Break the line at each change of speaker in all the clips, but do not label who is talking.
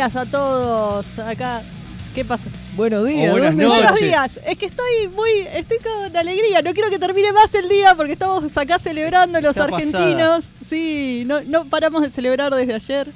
buenos días a todos. Acá, ¿qué pasa?
Buenos días.
O buenas
¿dónde-
noches.
Buenos días. Es que estoy muy, estoy con alegría. No quiero que termine más el día porque estamos acá celebrando los
Está
argentinos. Sí, no, no paramos de celebrar desde ayer.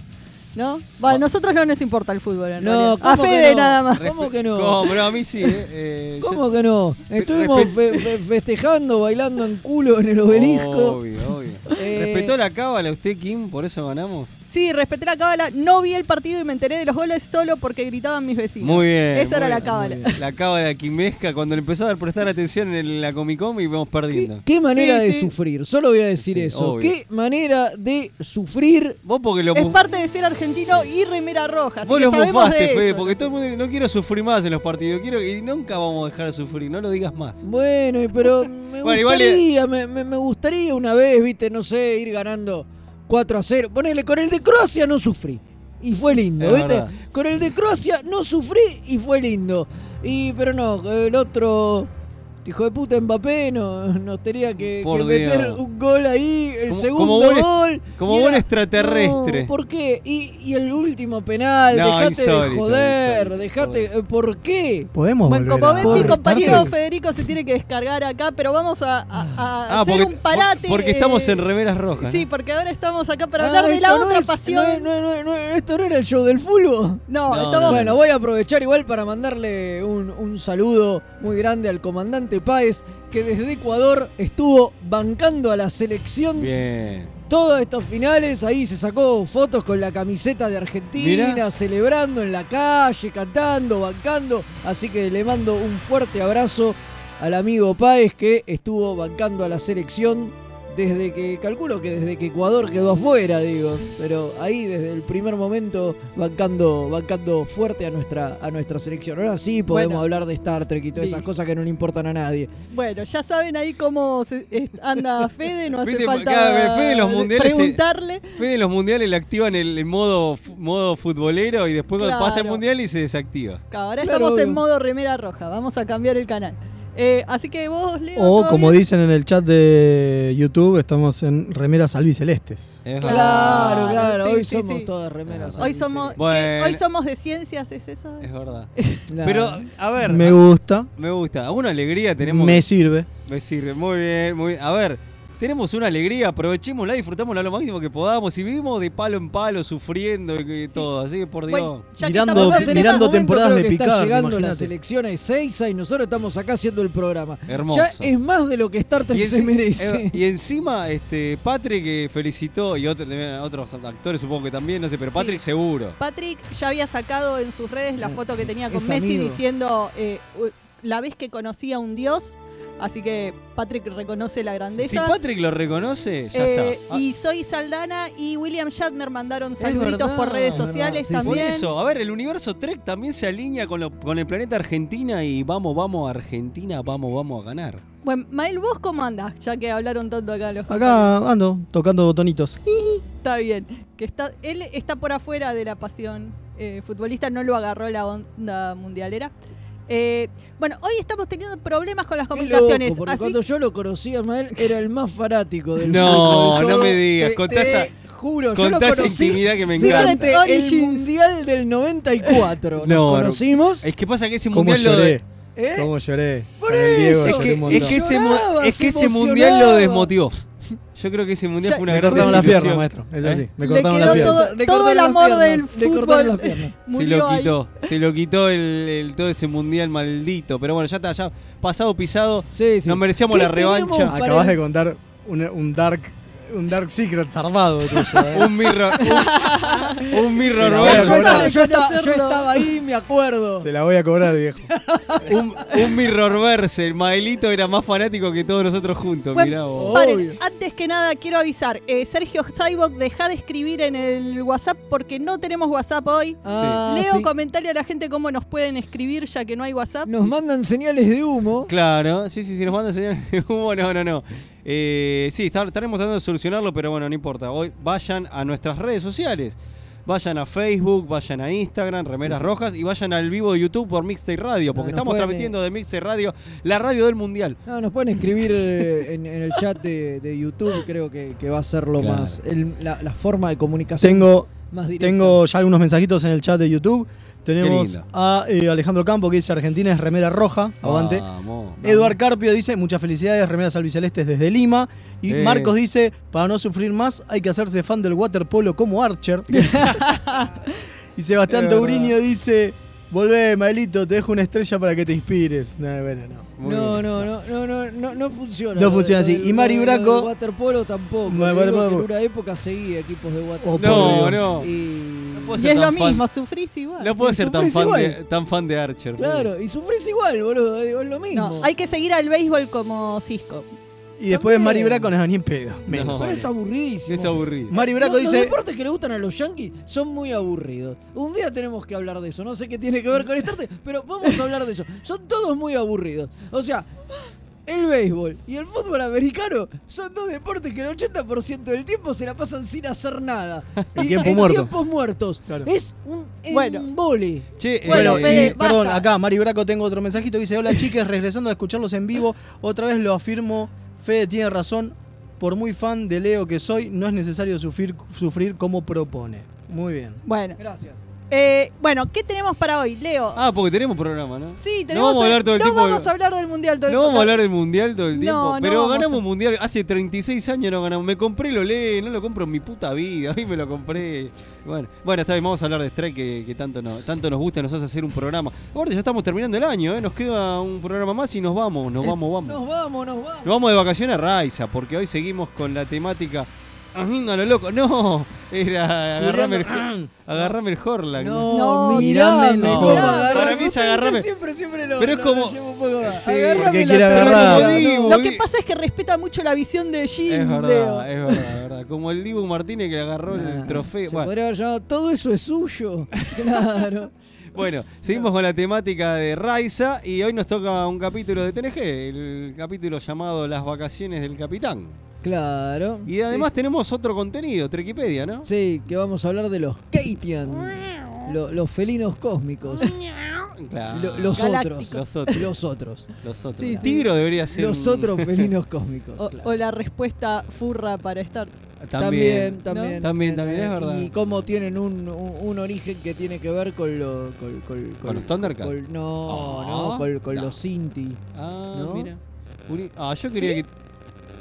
¿No? Bueno, a nosotros no nos importa el fútbol. En
No,
a
¿cómo que
Fede
no?
nada más.
¿Cómo que no?
¿Cómo? Pero a mí sí, ¿eh? Eh, yo-
¿Cómo que no? Estuvimos fe- fe- festejando, bailando en culo en el obelisco.
Obvio, obvio.
Eh,
¿Respetó la cábala usted, Kim? ¿Por eso ganamos?
Sí, respeté la cábala. No vi el partido y me enteré de los goles solo porque gritaban mis vecinos.
Muy bien.
Esa era la cábala.
La cábala quimesca cuando le empezó a dar prestar atención en la Comic Con y vamos
¿Qué,
perdiendo.
qué manera
Sí,
de
sí.
sufrir? Solo voy a decir
Sí,
eso.
obvio.
¿Qué manera de sufrir?
Vos porque lo
Es parte de ser argentino y remera roja. así
Vos lo
sabemos
bufaste,
de
Fede,
eso.
porque todo el mundo no quiero sufrir más en los partidos. Quiero y nunca vamos a dejar de sufrir, no lo digas más.
Bueno, y pero me
Bueno, igual
gustaría, me, me- me gustaría una vez, viste, no sé, ir ganando 4 a 0. Ponele, con el de Croacia no sufrí. Y fue lindo,
Es
¿viste?
verdad.
Con el de Croacia no sufrí y fue lindo. Y pero no, el otro hijo de puta Mbappé no, nos tenía que,
Por
que meter un gol ahí, el
Como-
segundo
como buen est-
gol.
como buen
era-
extraterrestre.
No, ¿Por qué? Y, y el último penal,
No,
dejate
insólito,
de joder,
insólito,
dejate,
por
eh, ¿por qué?
¿Podemos
Bueno, como ven, mi compañero? Federico se tiene que descargar acá, pero vamos a, a- a
Ah,
hacer
porque,
un parate.
porque estamos
eh,
en remeras rojas.
Sí,
¿no?
porque ahora estamos acá para
Ah,
hablar de la otra
es-
pasión.
no, no, no, no, ¿Esto no era el show del fútbol?
No,
No,
estamos.
no,
Bueno, voy a aprovechar igual para mandarle un, un saludo muy grande al comandante Páez, que desde Ecuador estuvo bancando a la selección
Bien.
todos estos finales. Ahí se sacó fotos con la camiseta de Argentina,
Mirá.
celebrando en la calle, cantando, bancando. Así que le mando un fuerte abrazo al amigo Páez que estuvo bancando a la selección desde que, calculo que desde que Ecuador quedó afuera, digo. Pero ahí desde el primer momento bancando, bancando fuerte a nuestra, a nuestra selección. Ahora sí podemos
Bueno.
hablar de Star Trek y todas esas cosas que no le importan a nadie.
Bueno, ya saben ahí cómo se- anda Fede, no hace
Viste,
falta
cada- Fede los mundiales se-
preguntarle.
Fede en los mundiales le activan el, el modo, modo futbolero y después cuando pasa el
Claro.
mundial y se desactiva.
Ahora
Claro,
estamos en modo remera roja, vamos a cambiar el canal. Eh, así que vos, Leo.
O
¿todo
como
bien?
dicen en el chat de YouTube, estamos en remeras albicelestes.
Es
Claro,
Claro,
sí,
hoy
sí,
somos
sí.
todas remeras.
Hoy somos, hoy somos de ciencias, ¿es eso?
Es verdad.
Claro.
Pero, a ver.
Me gusta,
me gusta. Una alegría tenemos.
me sirve.
Me sirve, muy bien, muy bien. A ver, tenemos una alegría, aprovechémosla, disfrutémosla lo máximo que podamos y vivimos de palo en palo, sufriendo y que
Sí.
todo. Así que por
Bueno,
Dios.
ya
Mirando-
en
mirando
este momento
temporadas de
que
Picard,
Está llegando la
imagínate.
selección a Ezeiza y nosotros estamos acá haciendo el programa.
Hermoso.
Ya es más de lo que Star Trek se merece.
eh, y encima, este, Patrick que felicitó, y otro- otros actores supongo que también, no sé, pero
Sí.
Patrick seguro.
Patrick ya había sacado en sus redes la
Eh,
foto que tenía con
es
Messi
amigo.
diciendo eh, la vez que conocí a un dios. Así que Patrick reconoce la
Si
grandeza.
Patrick lo reconoce, ya
Eh,
está. Ah,
y Soy Saldana y William Shatner mandaron saluditos
verdad,
por redes sociales
sí, sí.
por
también.
eso, a ver, el universo Trek también se alinea con, lo- con el planeta Argentina y vamos, vamos a Argentina, vamos, vamos a ganar.
Bueno, Mael, ¿vos cómo andás? Ya que hablaron tanto acá los
Acá ando, tocando botonitos.
Está bien. Que está, él está por afuera de la pasión eh, futbolista, no lo agarró la onda mundialera. Eh, bueno, hoy estamos teniendo problemas con las comunicaciones.
loco, porque
así
cuando yo lo conocí a Mael era el más fanático del
No,
fútbol.
no me digas,
te-
contá
te
esa-
juro, yo lo conocí
intimidad que me encanta.
el. Mundial del 94. Nos
No,
conocimos.
Es que pasa que ese
¿Cómo
mundial lo
lloré?
¿eh?
¿Cómo lloré?
Por
el Diego
eso.
Es
lloré
que, es que ese,
Lloraba,
es que
se
ese mundial lo desmotivó. Yo creo que ese mundial
Ya-
fue una
Me
gran
cortaron las
desilusión.
piernas, maestro. Es
¿Eh?
así. Me cortaron las piernas.
todo-
Le
todo el
las
amor
piernas,
del
las
fútbol.
piernas.
Se lo
ahí.
quitó, se lo quitó el, el- todo ese mundial maldito. Pero bueno, ya está, ya pasado pisado.
Sí, sí.
Nos merecíamos
¿Qué
la revancha.
Acabas de contar un, un dark un dark secret zarpado tuyo. ¿eh?
Un mirror. Un, un mirror
Yo estaba, yo estaba- yo
Conocerlo.
estaba ahí, me acuerdo.
Te la voy a cobrar, viejo.
Un, un mirror verse. El Maelito era más fanático que todos nosotros juntos.
Bueno,
Mirá vos.
Paren, antes que nada quiero avisar, eh, Sergio Cyborg, deja de escribir en el WhatsApp porque no tenemos WhatsApp hoy.
Ah,
Leo,
sí.
comentale a la gente cómo nos pueden escribir ya que no hay WhatsApp.
Nos mandan señales de humo.
Claro, sí, sí, sí, nos manda señales de humo, no, no, no. Eh, sí, estaremos tratando de solucionarlo, pero bueno, no importa. Hoy vayan a nuestras redes sociales. Vayan a Facebook, vayan a Instagram, Remeras
Sí, sí.
Rojas, y vayan al vivo de YouTube por Mixtape Radio, porque estamos
pueden,
transmitiendo de Mixtape Radio, la radio del Mundial.
No, nos pueden escribir eh, en, en el chat de, de YouTube, creo que, que va a ser lo
Claro.
más. el- la, la forma de comunicación
Tengo,
más directa.
Tengo ya algunos mensajitos en el chat de YouTube. Tenemos a eh, Alejandro Campo que dice Argentina es remera roja. Aguante.
Vamos.
Eduard Carpio dice, muchas felicidades, remeras albicelestes desde Lima. Y
Eh.
Marcos dice, para no sufrir más, hay que hacerse fan del waterpolo como Archer. y Sebastián. Tauriño dice, volvé, Maelito, te dejo una estrella para que te inspires. No, bueno, no.
No,
bien.
no, no, no, no, no, no funciona.
No funciona así. Y Mari Braco-
waterpolo tampoco.
No, waterpolo-
en una época seguía equipos de waterpolo.
Oh,
No, no.
Y...
puedo
Y es lo
fan.
mismo, sufrís igual.
No puedo
Y
ser tan fan,
igual.
de, tan fan de Archer.
Claro, y sufrís igual, boludo. digo, Es lo mismo.
No, hay que seguir al béisbol como Cisco.
Y después. Mari Braco no es ni en pedo. Menos.
No.
Son es aburridísimo.
Es aburrido.
Mari Braco
Los- Los
dice,
deportes que le gustan a los yankees son muy aburridos. Un día tenemos que hablar de eso. No sé qué tiene que ver con Estarte, pero vamos a hablar de eso. Son todos muy aburridos. O sea, el béisbol y el fútbol americano son dos deportes que el 80% del tiempo se la pasan sin hacer nada.
El
Y
tiempo
en
muerto.
tiempos muertos.
Claro.
Es un
Bueno.
embole.
Che,
Bueno,
eh,
Fede,
y, perdón, acá Mari Braco tengo otro mensajito que dice, hola chiques, regresando a escucharlos en vivo, otra vez lo afirmo, Fede tiene razón, por muy fan de Leo que soy, no es necesario sufrir, sufrir como propone. Muy bien.
Bueno,
Gracias.
Eh, bueno, ¿qué tenemos para hoy, Leo?
Ah, porque tenemos programa, ¿no?
sí, tenemos.
vamos a hablar todo el
no
tiempo
vamos a hablar del mundial todo el
No vamos a hablar del mundial todo el
No,
tiempo.
no
pero
vamos
ganamos
a-
mundial. Hace 36 años no ganamos. Me compré lo lee, no lo compro en mi puta vida. Hoy me lo compré. Bueno, bueno está bien, vamos a hablar de Strike que, que tanto, no, tanto nos gusta nos hace hacer un programa. Aparte, ya estamos terminando el año, ¿eh? Nos queda un programa más y nos vamos, nos vamos, vamos.
Nos vamos, nos vamos.
Nos vamos de vacaciones a Raiza, porque hoy seguimos con la temática. ¡Ah, lo loco! No, era agarrame el, agarrame el Horlack.
No,
No,
no.
agarrame.
Para mí es agarrame.
Siempre, siempre lo,
Pero es como-. Sí,
Agárrame
porque
la
agarrar.
no,
Dibu.
Lo que pasa es que respeta mucho la visión de Jim.
Es verdad, es verdad. Como el Dibu Martínez que le agarró el
Ah,
trofeo.
Se
Bueno,
podría haber llamado todo eso es suyo. Claro.
bueno, seguimos con la temática de Raiza y hoy nos toca un capítulo de TNG, el capítulo llamado Las vacaciones del capitán.
Claro.
Y además tenemos otro contenido, Trequipedia, ¿no?
Sí, que vamos a hablar de los Keitian. lo- los felinos cósmicos.
Claro.
Lo- los otros.
Los otros.
Los otros.
Los otros.
Sí, sí.
Tigro debería ser.
Los
un-
otros felinos cósmicos.
O,
claro.
o la respuesta furra para estar.
También,
También.
también,
También, también, es verdad.
Y cómo tienen un, un- un origen que tiene que ver con, lo, con, con-
¿Con los Thundercats?
con- no,
Ah,
no, con, con
no.
los Sinti.
Ah,
¿No?
mira. Ah, yo quería que.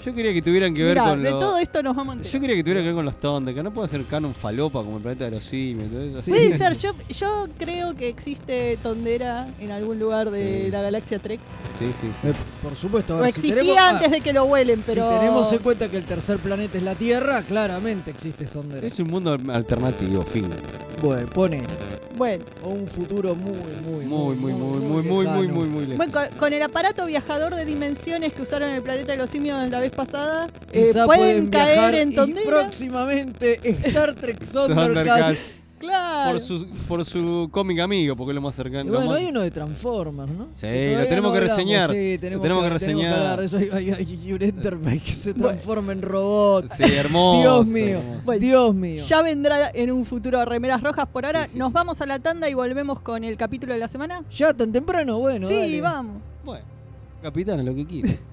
Yo quería que tuvieran que ver
Mirá,
con
de todo esto nos vamos a enterar.
Yo quería que tuviera que ver con los Thundercats. No puede ser canon falopa como el planeta de los simios. todo eso.
Sí.
Puede ser, yo, yo creo que existe Tondera en algún lugar de
Sí.
la galaxia Trek.
Sí, sí, sí.
Eh, por supuesto. a
O
ver, si
existía
ah,
antes de que lo huelen, pero.
Si tenemos en cuenta que el tercer planeta es la Tierra, claramente existe Thunder.
Es un mundo alternativo, fin.
Bueno, pone.
Bueno,
O un futuro muy, muy,
Muy, muy, muy, muy, muy, muy, muy, muy lejos.
bueno, con, con el aparato viajador de dimensiones que usaron en el planeta de los simios la vez pasada, eh, pueden, caer
viajar
en
y
Tondera.
próximamente Star Trek Thundercats.
Claro.
Por su, por su cómic amigo, porque es lo más
Y
cercano. lo
bueno,
más-
hay uno de Transformers, ¿no?
Sí,
Que
lo tenemos
no
que
hablamos.
reseñar.
Sí,
Lo
tenemos,
tenemos
que,
que
tenemos
reseñar.
hablar de eso. Hay, hay- hay un Enterprise que se transforma en robot.
Sí, hermoso.
Dios mío,
hermoso.
Bueno,
Dios mío.
Ya vendrá en un futuro remeras rojas. Por ahora
Sí, sí,
nos
sí.
vamos a la tanda y volvemos con el capítulo de la semana.
¿Ya tan temprano? Bueno,
sí,
dale.
vamos.
Bueno, capitán, lo que quiera.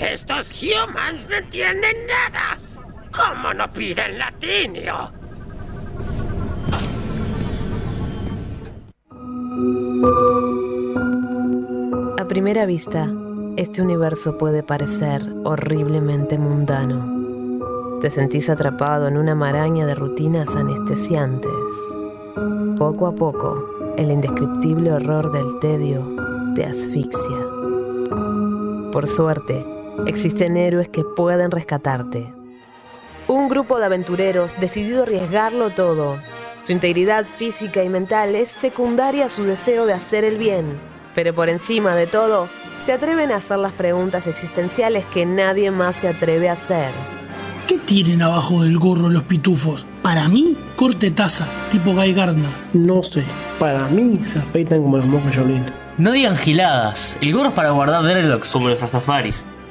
Estos humans no entienden nada. ¿Cómo no piden latinio?
A primera vista, este universo puede parecer horriblemente mundano. Te sentís atrapado en una maraña de rutinas anestesiantes. Poco a poco, el indescriptible horror del tedio te asfixia. Por suerte, existen héroes que pueden rescatarte. Un grupo de aventureros decidido a arriesgarlo todo. Su integridad física y mental es secundaria a su deseo de hacer el bien. Pero por encima de todo, se atreven a hacer las preguntas existenciales que nadie más se atreve a hacer.
¿Qué tienen abajo del gorro los pitufos? Para mí, corte taza, tipo Guy Gardner.
No sé, para mí se afeitan como los monjes Jolín.
No digan giladas, el gorro es para guardar dreadlocks como los rastafaris.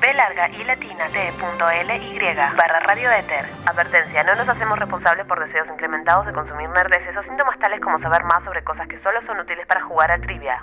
b larga y latina t.ly barra radioéter. Advertencia, no nos hacemos responsables por deseos incrementados de consumir nerdeces o síntomas tales como saber más sobre cosas que solo son útiles para jugar a trivia.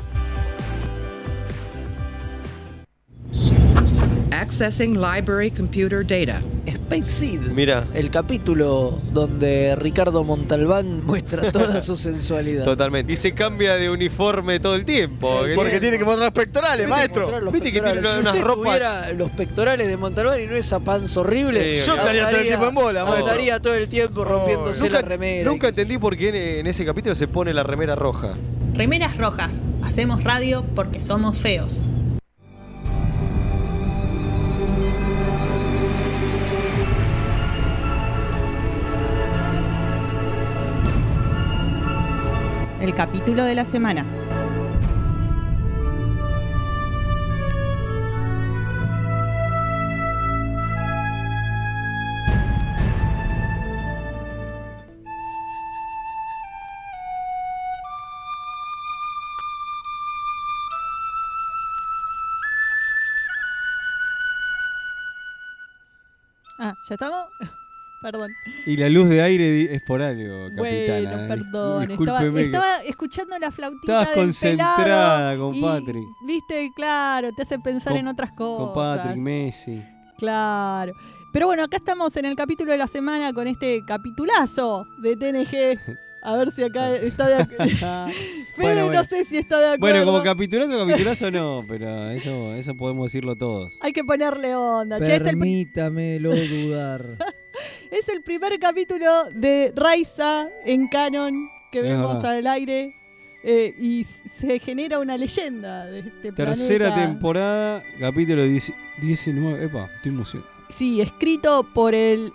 Accessing library computer data.
Space Seed.
Mira.
El capítulo donde Ricardo Montalbán muestra toda su sensualidad.
Totalmente. Y se cambia de uniforme todo el tiempo.
Porque tiene que mostrar los pectorales, maestro.
Viste que tiene
Si
unas
usted tuviera los pectorales de Montalbán y no esa panza horrible,
Sí, Yo
estaría todo el tiempo en bola, maestro.
Estaría todo el tiempo rompiéndose
Nunca,
la remera.
nunca entendí por qué en, en ese capítulo se pone la remera roja.
Remeras rojas. Hacemos radio porque somos feos. El capítulo de la semana.
Ah, ¿ya estamos?
Perdón.
Y la luz de aire es por algo, capitana.
Bueno,
eh.
perdón. Estaba,
Discúlpeme que-
estaba escuchando la flautita
Estabas
del
concentrada Patrick.
Viste, claro, te hace pensar
Con-
en otras cosas.
Con Patrick, Messi.
Claro. Pero bueno, acá estamos en el capítulo de la semana con este capitulazo de TNG. A ver si acá está de acuerdo. Fede,
Bueno, bueno.
no sé si está de acuerdo.
Bueno, como capitulazo, capitulazo no, pero eso, eso podemos decirlo todos.
Hay que ponerle onda.
Permítamelo dudar.
es el primer capítulo de Raiza en canon que vemos al aire. eh, y se genera una leyenda de este
Tercera
planeta.
temporada, capítulo 10 19. Epa, estoy emocionado.
Sí, escrito por el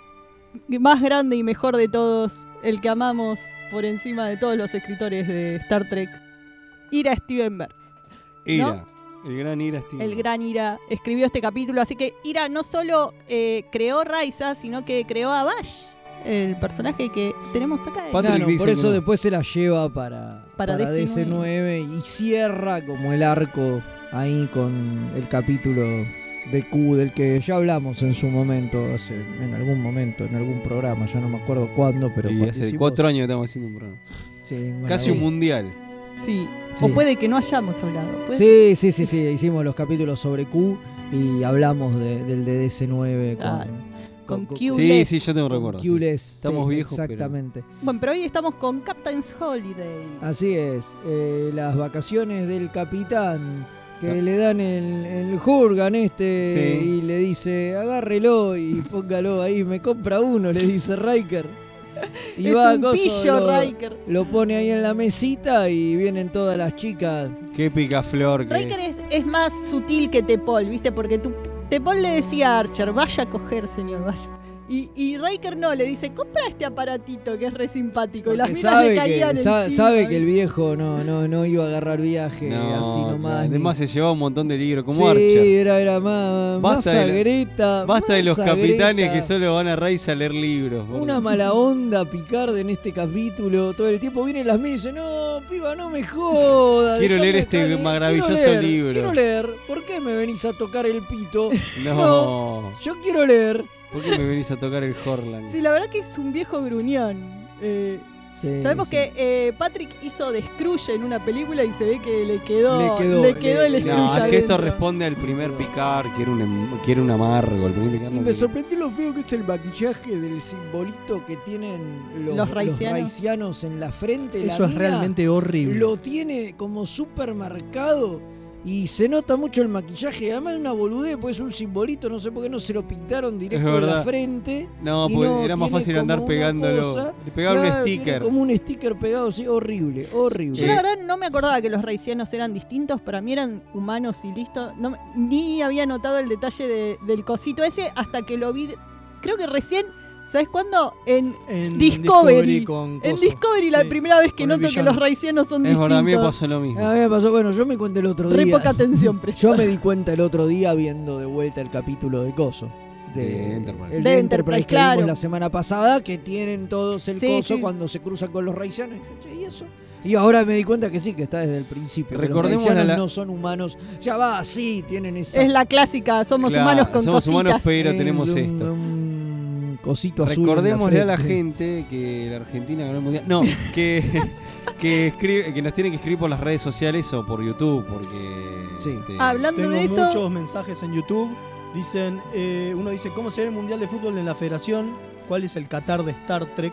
más grande y mejor de todos, el que amamos por encima de todos los escritores de Star Trek, Ira Stevenberg.
Ira. El gran Ira.
El gran Ira escribió este capítulo, así que Ira no solo eh, creó Raiza, sino que creó a Bash, el personaje que tenemos acá.
No, por eso después se la lleva para,
Para
para,
DC9.
DC9 y cierra como el arco ahí con el capítulo de Q del que ya hablamos en su momento, hace, en algún momento, en algún programa, ya no me acuerdo cuándo, pero
y hace cuatro años que estamos haciendo un programa.
Sí,
Casi un mundial.
Sí.
Sí.
O puede que no hayamos hablado. puede-
Sí, sí, sí, sí, hicimos los capítulos sobre Q y hablamos de- del de DC9 con,
Claro. Con
Sí,
Q-Less.
sí, yo tengo
con
recuerdo. sí. Estamos
sí,
viejos, pero-
Exactamente.
Bueno, pero hoy estamos con Captain's Holiday.
Así es, eh, las vacaciones del capitán que le dan el, el Hurgan este
Sí.
y le dice agárrelo y póngalo ahí, me compra uno, le dice Riker. Y
Es
va
un
coso,
pillo,
lo,
Riker.
lo pone ahí en la mesita y vienen todas las chicas.
Qué picaflor que
Riker
es.
es, es más sutil que Tepol, ¿viste? Porque tu, Tepol le decía a Archer, vaya a coger, señor, vaya. Y, y Riker no, le dice, compra este aparatito que es re simpático. y las minas le caían
que,
encima,
sabe que el viejo no, no, no iba a agarrar viaje
No,
así nomás. ni-
además se llevaba un montón de libros, como
sí,
Archer.
era, era más, más
Basta de la-
sagreta.
Basta de
más
los capitanes que solo van a raíz a leer libros. por
Una mala onda Picard en este capítulo. Todo el tiempo vienen las minas y dicen, no, piba, no me jodas.
Quiero leer este maravilloso
quiero leer,
libro".
Quiero leer. ¿Por qué me venís a tocar el pito?
No.
yo quiero leer.
¿Por qué me venís a tocar el Horland?
Sí, la verdad que es un viejo gruñón. Eh,
Sí,
Sabemos
sí.
que eh, Patrick hizo de Scrooge en una película y se ve que le quedó,
Le quedó,
le quedó
le-
el
le-
No,
Scrooge
es que esto responde al primer Picard, que era un, em- que era un amargo. El primer Picard
Y
no
me sorprendió lo feo que es el maquillaje del simbolito que tienen los,
Los raicianos.
raicianos en la frente. La
Eso es realmente horrible.
Lo tiene como súper marcado y se nota mucho el maquillaje. Además es una boludez, pues es un simbolito, no sé por qué no se lo pintaron directo en la frente.
No, porque era más fácil andar pegándolo.
cosa.
Le pegaban
Claro,
un sticker.
como un sticker pegado, sí, horrible, horrible.
Yo la verdad no me acordaba que los raicianos eran distintos, para mí eran humanos y listo. No, me- ni había notado el detalle de- del cosito ese hasta que lo vi. Creo que recién, ¿sabes cuándo? En,
En
Discovery.
Discovery con
en. Discovery la
Sí,
primera vez que noto que los raicianos son
Es
distintos.
verdad, a mí me pasó lo mismo.
A mí me pasó, bueno, yo me conté el otro
Re
día.
poca atención.
Yo me di cuenta el otro día viendo de vuelta el capítulo de Coso. De,
De Enterprise.
El
De
de,
Enterprise,
que
claro.
vimos la semana pasada, que tienen todos el
Sí,
coso
sí.
cuando se cruzan con los raicianos. Y dije, "Che, ¿y eso? Y ahora me di cuenta que sí, que está desde el principio. que
Recordemos
los raicianos
la-
no son humanos. O sea, va, sí, tienen esa...
Es la clásica, somos
Claro,
humanos con
somos
cositas.
humanos, pero
es
tenemos esto.
Un cosito azul.
Recordémosle a la gente que la Argentina ganó el mundial. No, que, que, escribe, que nos tienen que escribir por las redes sociales o por YouTube, porque.
Sí.
este,
Hablando
Tengo
de eso,
muchos mensajes en YouTube. Dicen, eh, uno dice, ¿cómo se ve el Mundial de Fútbol en la Federación? ¿Cuál es el Qatar de Star Trek?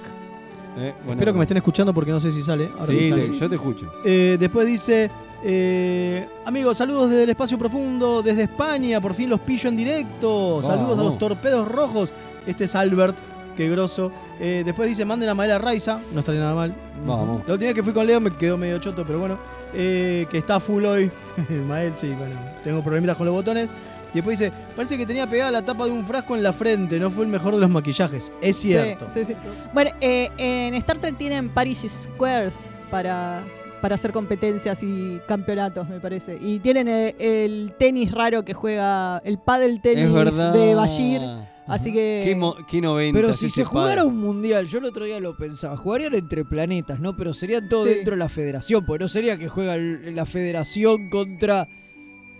Eh, bueno,
Espero que me estén escuchando porque no sé si sale. Ahora
Sí,
sí sale.
yo te escucho.
Eh, después dice, eh, amigos, saludos desde el espacio profundo, desde España, por fin los pillo en directo. Saludos a los torpedos rojos. Este es Albert, qué grosso. Después dice, manden a Maela Raiza, no estaría nada mal.
Vamos.
La última vez que fui con Leo me quedó medio choto, pero bueno. Que está full hoy. Mael, sí, bueno, tengo problemitas con los botones. Y después dice, parece que tenía pegada la tapa de un frasco en la frente, no fue el mejor de los maquillajes. Es cierto.
Sí, sí, sí. Bueno, eh, en Star Trek tienen Parish Squares para, para hacer competencias y campeonatos, me parece. Y tienen eh, el tenis raro que juega, el paddle tenis de Bashir. Así que.
Qué, mo- qué 90.
Pero si se jugara un mundial, yo el otro día lo pensaba, jugarían entre planetas, ¿no? Pero serían todo
Sí.
dentro de la federación, porque no sería que juega la federación contra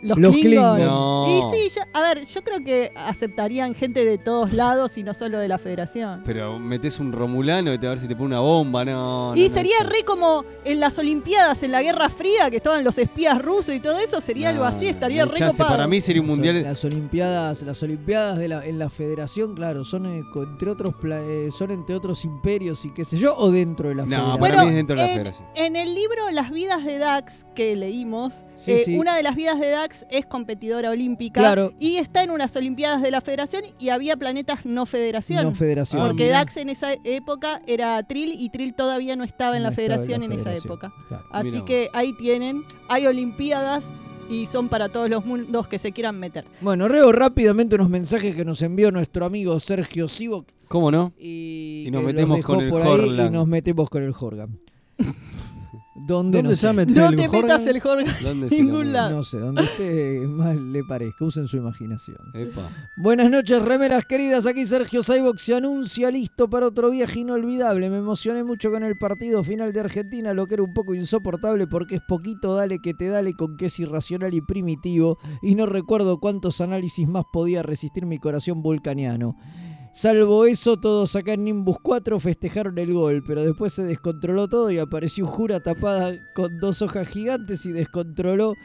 Los,
Los
Klingon.
Klingon.
No.
Y sí, yo- a ver, yo creo que aceptarían gente de todos lados y no solo de la Federación.
Pero metes un romulano y te a ver si te pone una bomba, no. no,
y
no,
sería
no.
re como en las Olimpiadas, en la Guerra Fría, que estaban los espías rusos y todo eso, sería algo
No,
así,
no,
estaría
no hay
re
chance.
copado.
Para mí sería un
Las-
mundial.
Las Olimpiadas, las Olimpiadas de la, en la Federación, claro, son eh, co- entre otros pla- eh, son entre otros imperios y qué sé yo, o dentro de la
No,
Federación.
para
Bueno,
mí es dentro de la
en,
federación.
en el libro Las vidas de Dax que leímos,
Sí,
eh,
sí.
una de las vidas de Dax es competidora olímpica
Claro.
y está en unas Olimpiadas de la Federación y había planetas no Federación.
No Federación.
Ah,
Porque
mirá.
Dax en esa época era Trill y Trill todavía no estaba en
No
la
estaba en la
Federación en, esa época.
claro.
Así
Mirá
que ahí tienen, hay Olimpiadas y son para todos los mundos que se quieran meter.
Bueno, reo rápidamente unos mensajes que nos envió nuestro amigo Sergio Sivok
¿Cómo no?
y,
Y nos metemos
dejó
con el
por ahí
Horland.
y nos metemos con el Horgan. ¿Dónde,
¿Dónde
no
se meter
No
el
te metas el Jorge
¿Dónde
en
se lo
ningún lado.
No sé, donde esté más le parezca, usen su imaginación.
Epa.
Buenas noches, remeras queridas. Aquí Sergio Saibox se anuncia listo para otro viaje inolvidable. Me emocioné mucho con el partido final de Argentina, lo que era un poco insoportable porque es poquito dale que te dale con que es irracional y primitivo. Y no recuerdo cuántos análisis más podía resistir mi corazón vulcaniano. Salvo eso, todos acá en Nimbus 4 festejaron el gol, pero después se descontroló todo y apareció Jura tapada con dos hojas gigantes y descontroló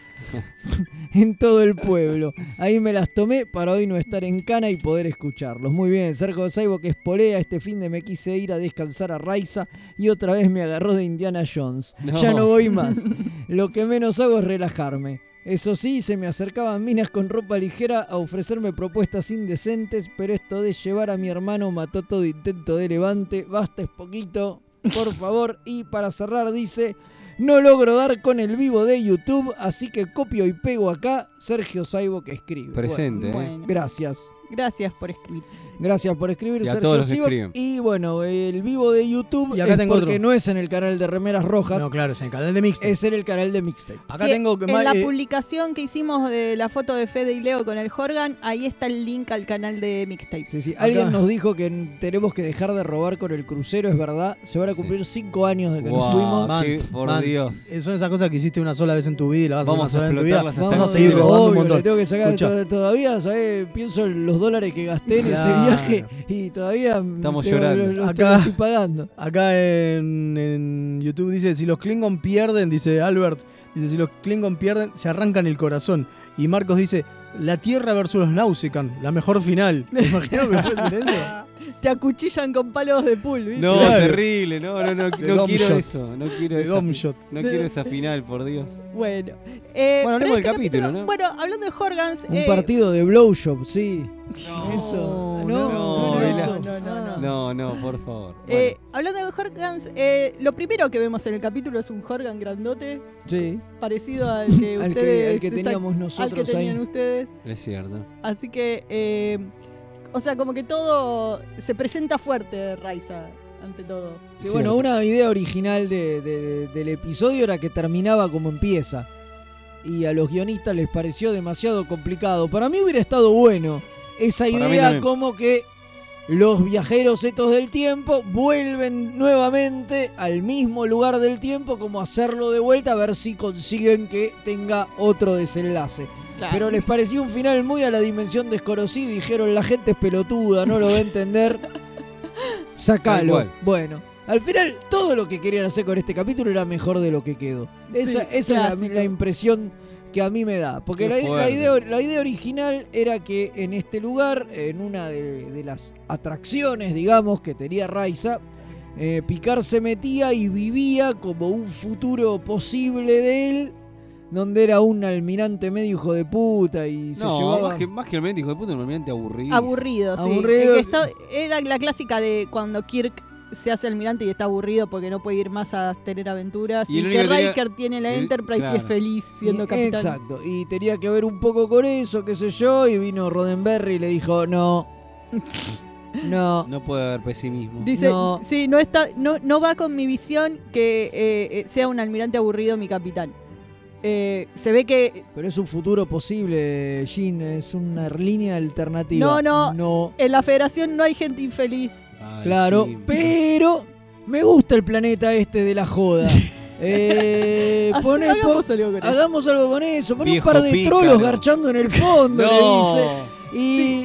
en todo el pueblo. Ahí me las tomé para hoy no estar en cana y poder escucharlos. Muy bien, Sergio Saibo que es polea. Este fin de me quise ir a descansar a Raiza y otra vez me agarró de Indiana Jones.
No.
Ya no voy más. Lo que menos hago es relajarme. Eso sí, se me acercaban minas con ropa ligera a ofrecerme propuestas indecentes, pero esto de llevar a mi hermano mató todo intento de levante. Basta es poquito, por favor. Y para cerrar dice, no logro dar con el vivo de YouTube, así que copio y pego acá Sergio Saibo que escribe.
Presente,
Bueno,
¿eh?
Bueno.
Gracias.
Gracias por escribir.
Gracias por escribir,
Y a
Sergio
todos los que
Sivok.
escriben.
Y bueno, el vivo de YouTube
Y acá
es
tengo
porque
otro.
no es en el canal de Remeras Rojas,
No, claro, es en el canal de Mixtape.
es en el canal de Mixtape.
Acá
Sí,
tengo que
en la
eh,
publicación que hicimos de la foto de Fede y Leo con el Jorgan, ahí está el link al canal de Mixtape.
Sí, sí.
Acá-
Alguien nos dijo que tenemos que dejar de robar con el crucero, es verdad. Se van a cumplir cinco años de que nos
Guau.
fuimos.
Man,
qué- por
man,
Dios.
eh, Son esas cosas que hiciste una sola vez en tu vida y la vas a
Vamos
hacer
a
una sola en tu vida.
explotarlas hasta
Vamos a seguir robando un
obvio,
montón.
le tengo que sacar
Escuchá.
to- todavía, ¿sabes? Pienso en los dólares que gasté en ese
Claro.
Viaje y todavía
Estamos
tengo-
llorando.
lo- lo
Acá-
estoy pagando.
Acá en, en YouTube dice, si los Klingon pierden, dice Albert, dice, si los Klingon pierden, se arrancan el corazón. Y Marcos dice, la Tierra versus los Nausicaan, la mejor final. ¿Te imaginas que puede ser eso?
Te acuchillan con palos de pool, ¿viste?
No,
Claro.
terrible, no, no, no,
De
no quiero
Shot.
eso, no quiero
De
esa fi-. No quiero esa final, por Dios.
Bueno. eh,
Bueno, hablemos
pero
del capítulo, ¿no?
Bueno, hablando de Jorgans.
Un
eh,
partido de blowjob, sí.
No,
eso.
no,
No, no,
no,
era
no,
eso.
no, no, no.
No, no, por favor.
eh, hablando de Jorgans, eh, lo primero que vemos en el capítulo es un Jorgan grandote,
Sí.
parecido al que
Al que-
ustedes.
al que teníamos
al que
nosotros
tenían
ahí.
ustedes.
Es cierto.
Así que, eh, o sea, como que todo se presenta fuerte Raiza, ante todo.
Sí, bueno, una idea original de- de- del episodio era que terminaba como empieza. Y a los guionistas les pareció demasiado complicado. Para mí hubiera estado bueno esa
Para
idea como que los viajeros estos del tiempo vuelven nuevamente al mismo lugar del tiempo, como hacerlo de vuelta a ver si consiguen que tenga otro desenlace.
Claro.
Pero les pareció un final muy a la dimensión desconocida y dijeron la gente es pelotuda, no lo va a entender. Sacalo. Bueno, al final todo lo que querían hacer con este capítulo era mejor de lo que quedó. Esa,
Sí,
esa es la impresión que a mí me da. Porque la, idea, la idea original era que en este lugar, en una de, de las atracciones, digamos, que tenía Raiza, eh, Picard se metía y vivía como un futuro posible de él, donde era un almirante medio hijo de puta y se
No,
llevaba...
más que, más que el almirante hijo de puta, un almirante aburrido.
Aburrido, sí.
Aburrido.
El que está- era la clásica de cuando Kirk se hace almirante y está aburrido porque no puede ir más a tener aventuras.
Y
que
tenía-
Riker tiene la
el-
Enterprise y es feliz siendo
Y-
capitán.
Exacto, y tenía que ver un poco con eso, qué sé yo, y vino Roddenberry y le dijo, no, no,
No puede haber pesimismo.
Dice,
No.
sí, no está, no, no va con mi visión que eh, eh, sea un almirante aburrido mi capitán. Eh, se ve que
pero es un futuro posible, Jean, es una línea alternativa.
No, no.
No,
en la federación no hay gente infeliz.
Ay,
claro,
sí.
pero me gusta el planeta este de la joda. Eh, pone-
hagamos
po-
algo con eso.
hagamos algo con eso. Pon un par de
pícaro.
trolos garchando en el fondo,
No.
le dice.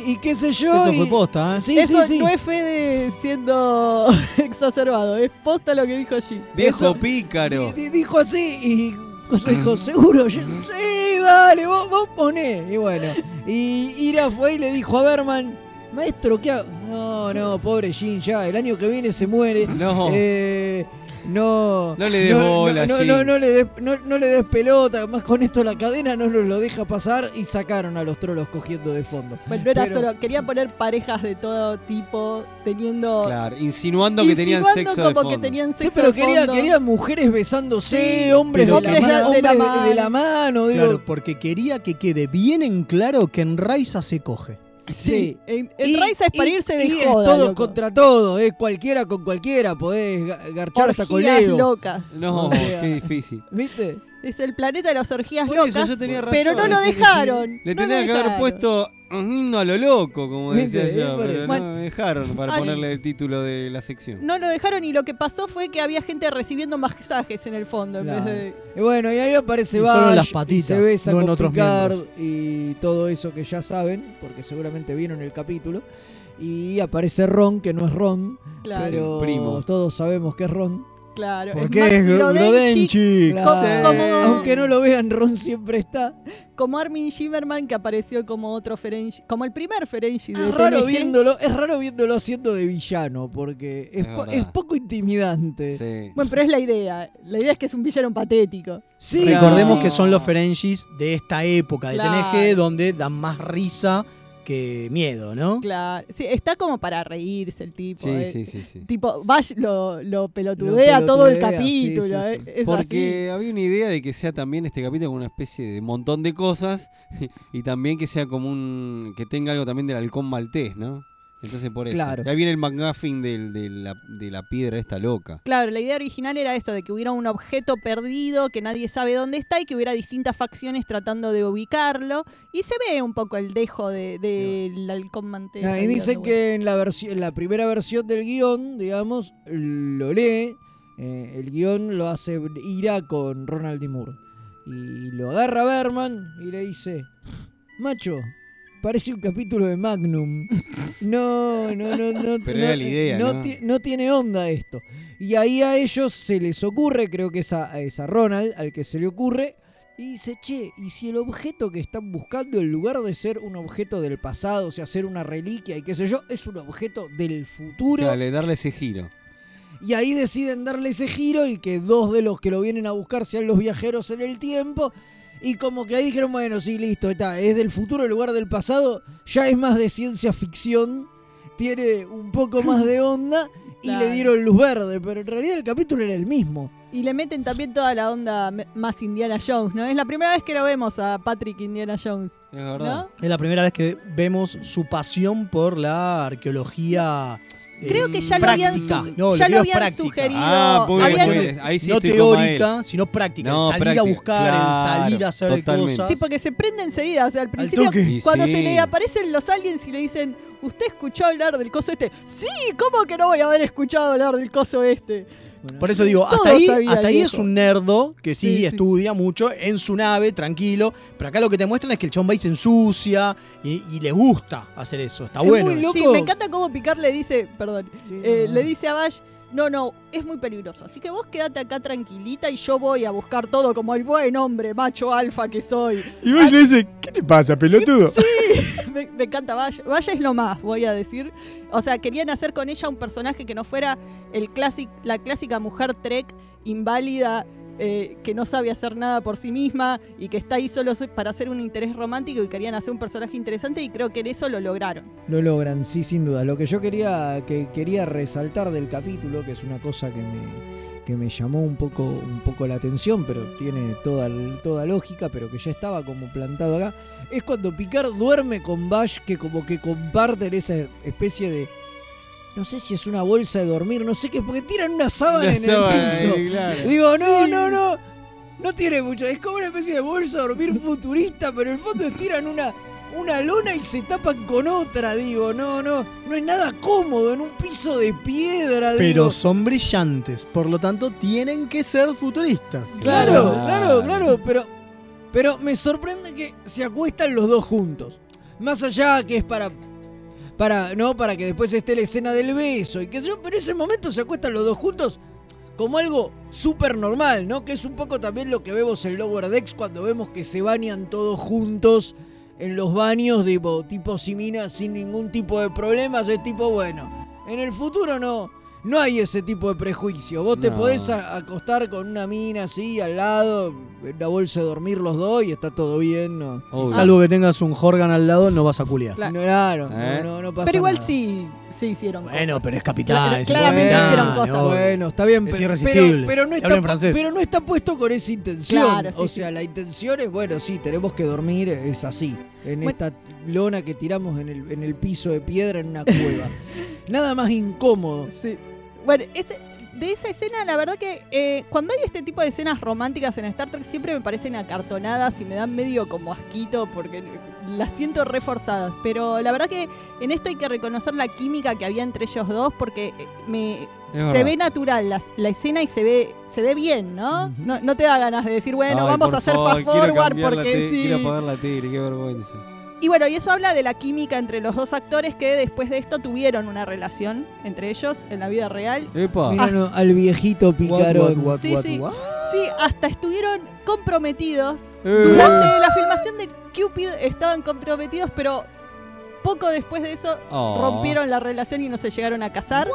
Y, y qué sé yo.
Eso
y-
fue posta, ¿eh?
Sí,
Eso
sí, sí.
no es Fede siendo exacerbado, es posta lo que dijo allí.
Viejo
Eso-
pícaro.
Di- Dijo así y cosa dijo, seguro, yo- sí, dale, vos, vos poné. Y bueno, y Ira fue y le dijo a Berman, maestro, ¿qué hago? No, no, pobre Jin, ya, el año que viene se muere.
No.
Eh, no,
No le des
no,
bola,
no, no, no le des, no, no le des pelota, además con esto la cadena no nos lo deja pasar y sacaron a los trolos cogiendo de fondo.
Bueno, no era
Pero-
solo, quería poner parejas de todo tipo, teniendo...
Claro, insinuando que tenían
insinuando
sexo de
como que
fondo.
tenían
Sí,
sexo
pero
de
quería,
fondo.
quería mujeres besándose,
Sí,
hombres,
pero
de, la,
que-
de la
hombres de- de la
mano.
mano, digo,
Claro, porque quería que quede bien en claro que en Raiza se coge.
Sí, en, en
Y-
Raiza es para
y-
irse de
y es todos
loco.
contra todos, es cualquiera con cualquiera, podés ga- garchar hasta con Leo.
locas.
No, qué difícil.
¿Viste?
Es el planeta de las orgías
Por eso
locas.
yo tenía razón.
pero no lo dejaron.
Le
no
tenía que haber puesto un himno a lo loco, como decía
¿Viste?
yo, pero no me dejaron para
Ay.
ponerle el título de la sección.
No lo dejaron y lo que pasó fue que había gente recibiendo mensajes en el fondo en
Claro.
vez de...
Y bueno, y ahí aparece
Y solo en las
y
patitas,
se besa
no en
con
otros
Picard
miembros.
y todo eso que ya saben, porque seguramente vieron el capítulo. Y aparece Ron, que no es Ron,
Claro.
pero
primo.
todos sabemos que es Ron.
Claro.
¿Por
es
qué
Maxi
es Gro-
Grodenchik,
Grodenchik?
Claro.
Como-
Aunque no lo vean, Ron siempre está.
Como Armin Shimmerman que apareció como otro Ferengi, como el primer Ferengi de
Es raro
TNG.
viéndolo, es raro viéndolo haciendo de villano, porque es,
Es
po-
verdad.
es poco intimidante.
Sí.
Bueno, pero es la idea. La idea es que es un villano patético.
Sí,
Recordemos
sí.
que son los Ferengis de esta época de
Claro.
TNG donde dan más risa que miedo, ¿no?
Claro. Sí, está como para reírse el tipo.
Sí,
eh.
sí, sí, sí.
Tipo, Bash lo, lo pelotudea
Lo
todo el capítulo.
sí, sí,
eh.
Porque había una idea de que sea también este capítulo como una especie de montón de cosas y también que sea como un. que tenga algo también del halcón maltés, ¿no? Entonces por eso.
Claro.
Y ahí viene el McGuffin del- de, la, de la piedra esta loca.
Claro, la idea original era esto, de que hubiera un objeto perdido, que nadie sabe dónde está y que hubiera distintas facciones tratando de ubicarlo. Y se ve un poco el dejo del de, del halcón mantel.
Ah, y dicen que en la, en la primera versión del guion, digamos, lo lee. eh, el guion lo hace Ira con Ronald D. Moore. Y lo agarra Berman y le dice: Macho, parece un capítulo de Magnum. No, no, no, no.
Pero
no,
era la idea,
no
¿no?
ti- no tiene onda esto. Y ahí a ellos se les ocurre, creo que es a, es a Ronald al que se le ocurre. Y dice, che, ¿y si el objeto que están buscando, en lugar de ser un objeto del pasado, o sea, ser una reliquia y qué sé yo, es un objeto del futuro?
Dale, darle ese giro.
Y ahí deciden darle ese giro y que dos de los que lo vienen a buscar sean los viajeros en el tiempo. Y como que ahí dijeron, bueno, sí, listo, está, es del futuro en lugar del pasado, ya es más de ciencia ficción, tiene un poco más de onda y
Claro.
le dieron luz verde, pero en realidad el capítulo era el mismo.
Y le meten también toda la onda más Indiana Jones, ¿no? Es la primera vez que lo vemos a Patrick Indiana Jones.
Es verdad.
¿No?
Es la primera vez que vemos su pasión por la arqueología.
Creo que ya lo habían
práctica.
su-
No,
ya
que
lo
digo es
habían
práctica.
sugerido.
Ah, muy bien,
Habían-
muy bien. Ahí sí
no teórica, sino práctica.
No,
el salir
práctica,
a buscar,
claro,
el salir a hacer
totalmente.
cosas.
Sí, porque se prende enseguida. O sea, al principio, cuando
sí.
se le aparecen los aliens y le dicen, ¿usted escuchó hablar del coso este? Sí, ¿cómo que no voy a haber escuchado hablar del coso este?
Por eso digo, hasta ahí, hasta ahí es un nerdo que sí,
Sí, sí.
estudia mucho en su nave, tranquilo. Pero acá lo que te muestran es que el chomba se ensucia y, y le gusta hacer eso. Está
Es
bueno.
muy loco.
Sí, me encanta cómo Picard le dice, perdón, eh, le dice a Bash, no, no, es muy peligroso. Así que vos quédate acá tranquilita y yo voy a buscar todo como el buen hombre, macho alfa que soy.
Y vos le dices, ¿qué te pasa, pelotudo?
me, me encanta Vaya. Vaya es lo más, voy a decir. O sea, querían hacer con ella un personaje que no fuera el la clásica mujer Trek inválida. Eh, que no sabe hacer nada por sí misma y que está ahí solo para hacer un interés romántico y querían hacer un personaje interesante y creo que en eso lo lograron.
Lo logran, sí, sin duda. Lo que yo quería, que quería resaltar del capítulo, que es una cosa que me, que me llamó un poco, un poco la atención, pero tiene toda, toda lógica, pero que ya estaba como plantado acá, es cuando Picard duerme con Bash, que como que comparten esa especie de... No sé si es una bolsa de dormir, no sé qué, porque tiran una sábana
Una
en
sábana,
el piso.
eh, claro.
Digo, no, no, no. No tiene mucho. Es como una especie de bolsa de dormir futurista, pero en el fondo tiran una, una lona y se tapan con otra, digo. No, no, no es nada cómodo en un piso de piedra, digo.
Pero son brillantes, por lo tanto tienen que ser futuristas.
Claro, claro, claro, pero, pero me sorprende que se acuestan los dos juntos. Más allá que es para, para, no, para que después esté la escena del beso y que yo, pero en ese momento se acuestan los dos juntos como algo súper normal, ¿no? Que es un poco también lo que vemos en Lower Decks cuando vemos que se bañan todos juntos en los baños, tipo, tipo Simina, sin ningún tipo de problemas. Es tipo, bueno, en el futuro no, no hay ese tipo de prejuicio. Vos te podés acostar con una mina así al lado, en la bolsa de dormir los dos y está todo bien, ¿no?
Salvo que tengas un Jorgan al lado, no vas a culiar.
Claro.
No, claro,
¿Eh?
no, no, no pasa
Pero igual
nada.
sí, sí hicieron
Bueno,
cosas.
pero es capitán. Es
claramente
capitán,
hicieron cosas.
Bueno, está bien,
Es
pero,
irresistible.
pero, pero no está,
hablo en francés.
pero no está puesto con esa intención.
Claro, sí,
o
sí.
sea, la intención es, bueno, sí, tenemos que dormir, es así. En
Bueno.
esta lona que tiramos en el, en el piso de piedra en una cueva. Nada más incómodo.
Sí. Bueno, este, de esa escena, la verdad que eh, cuando hay este tipo de escenas románticas en Star Trek siempre me parecen acartonadas y me dan medio como asquito porque las siento reforzadas. Pero la verdad que en esto hay que reconocer la química que había entre ellos dos porque eh, me se ve natural la, la escena y se ve se ve bien, ¿no? ¿no? no te da ganas de decir, bueno,
Ay,
vamos a hacer
favor,
fast forward porque sí.
Quiero apagar la tele, qué vergüenza.
Y bueno, y eso habla de la química entre los dos actores que después de esto tuvieron una relación entre ellos en la vida real.
Epa.
Mira no, al viejito picarón.
what,
sí, sí. Sí, hasta estuvieron comprometidos.
Eh.
Durante la filmación de Cupid estaban comprometidos, pero poco después de eso
Oh.
rompieron la relación y no se llegaron a casar.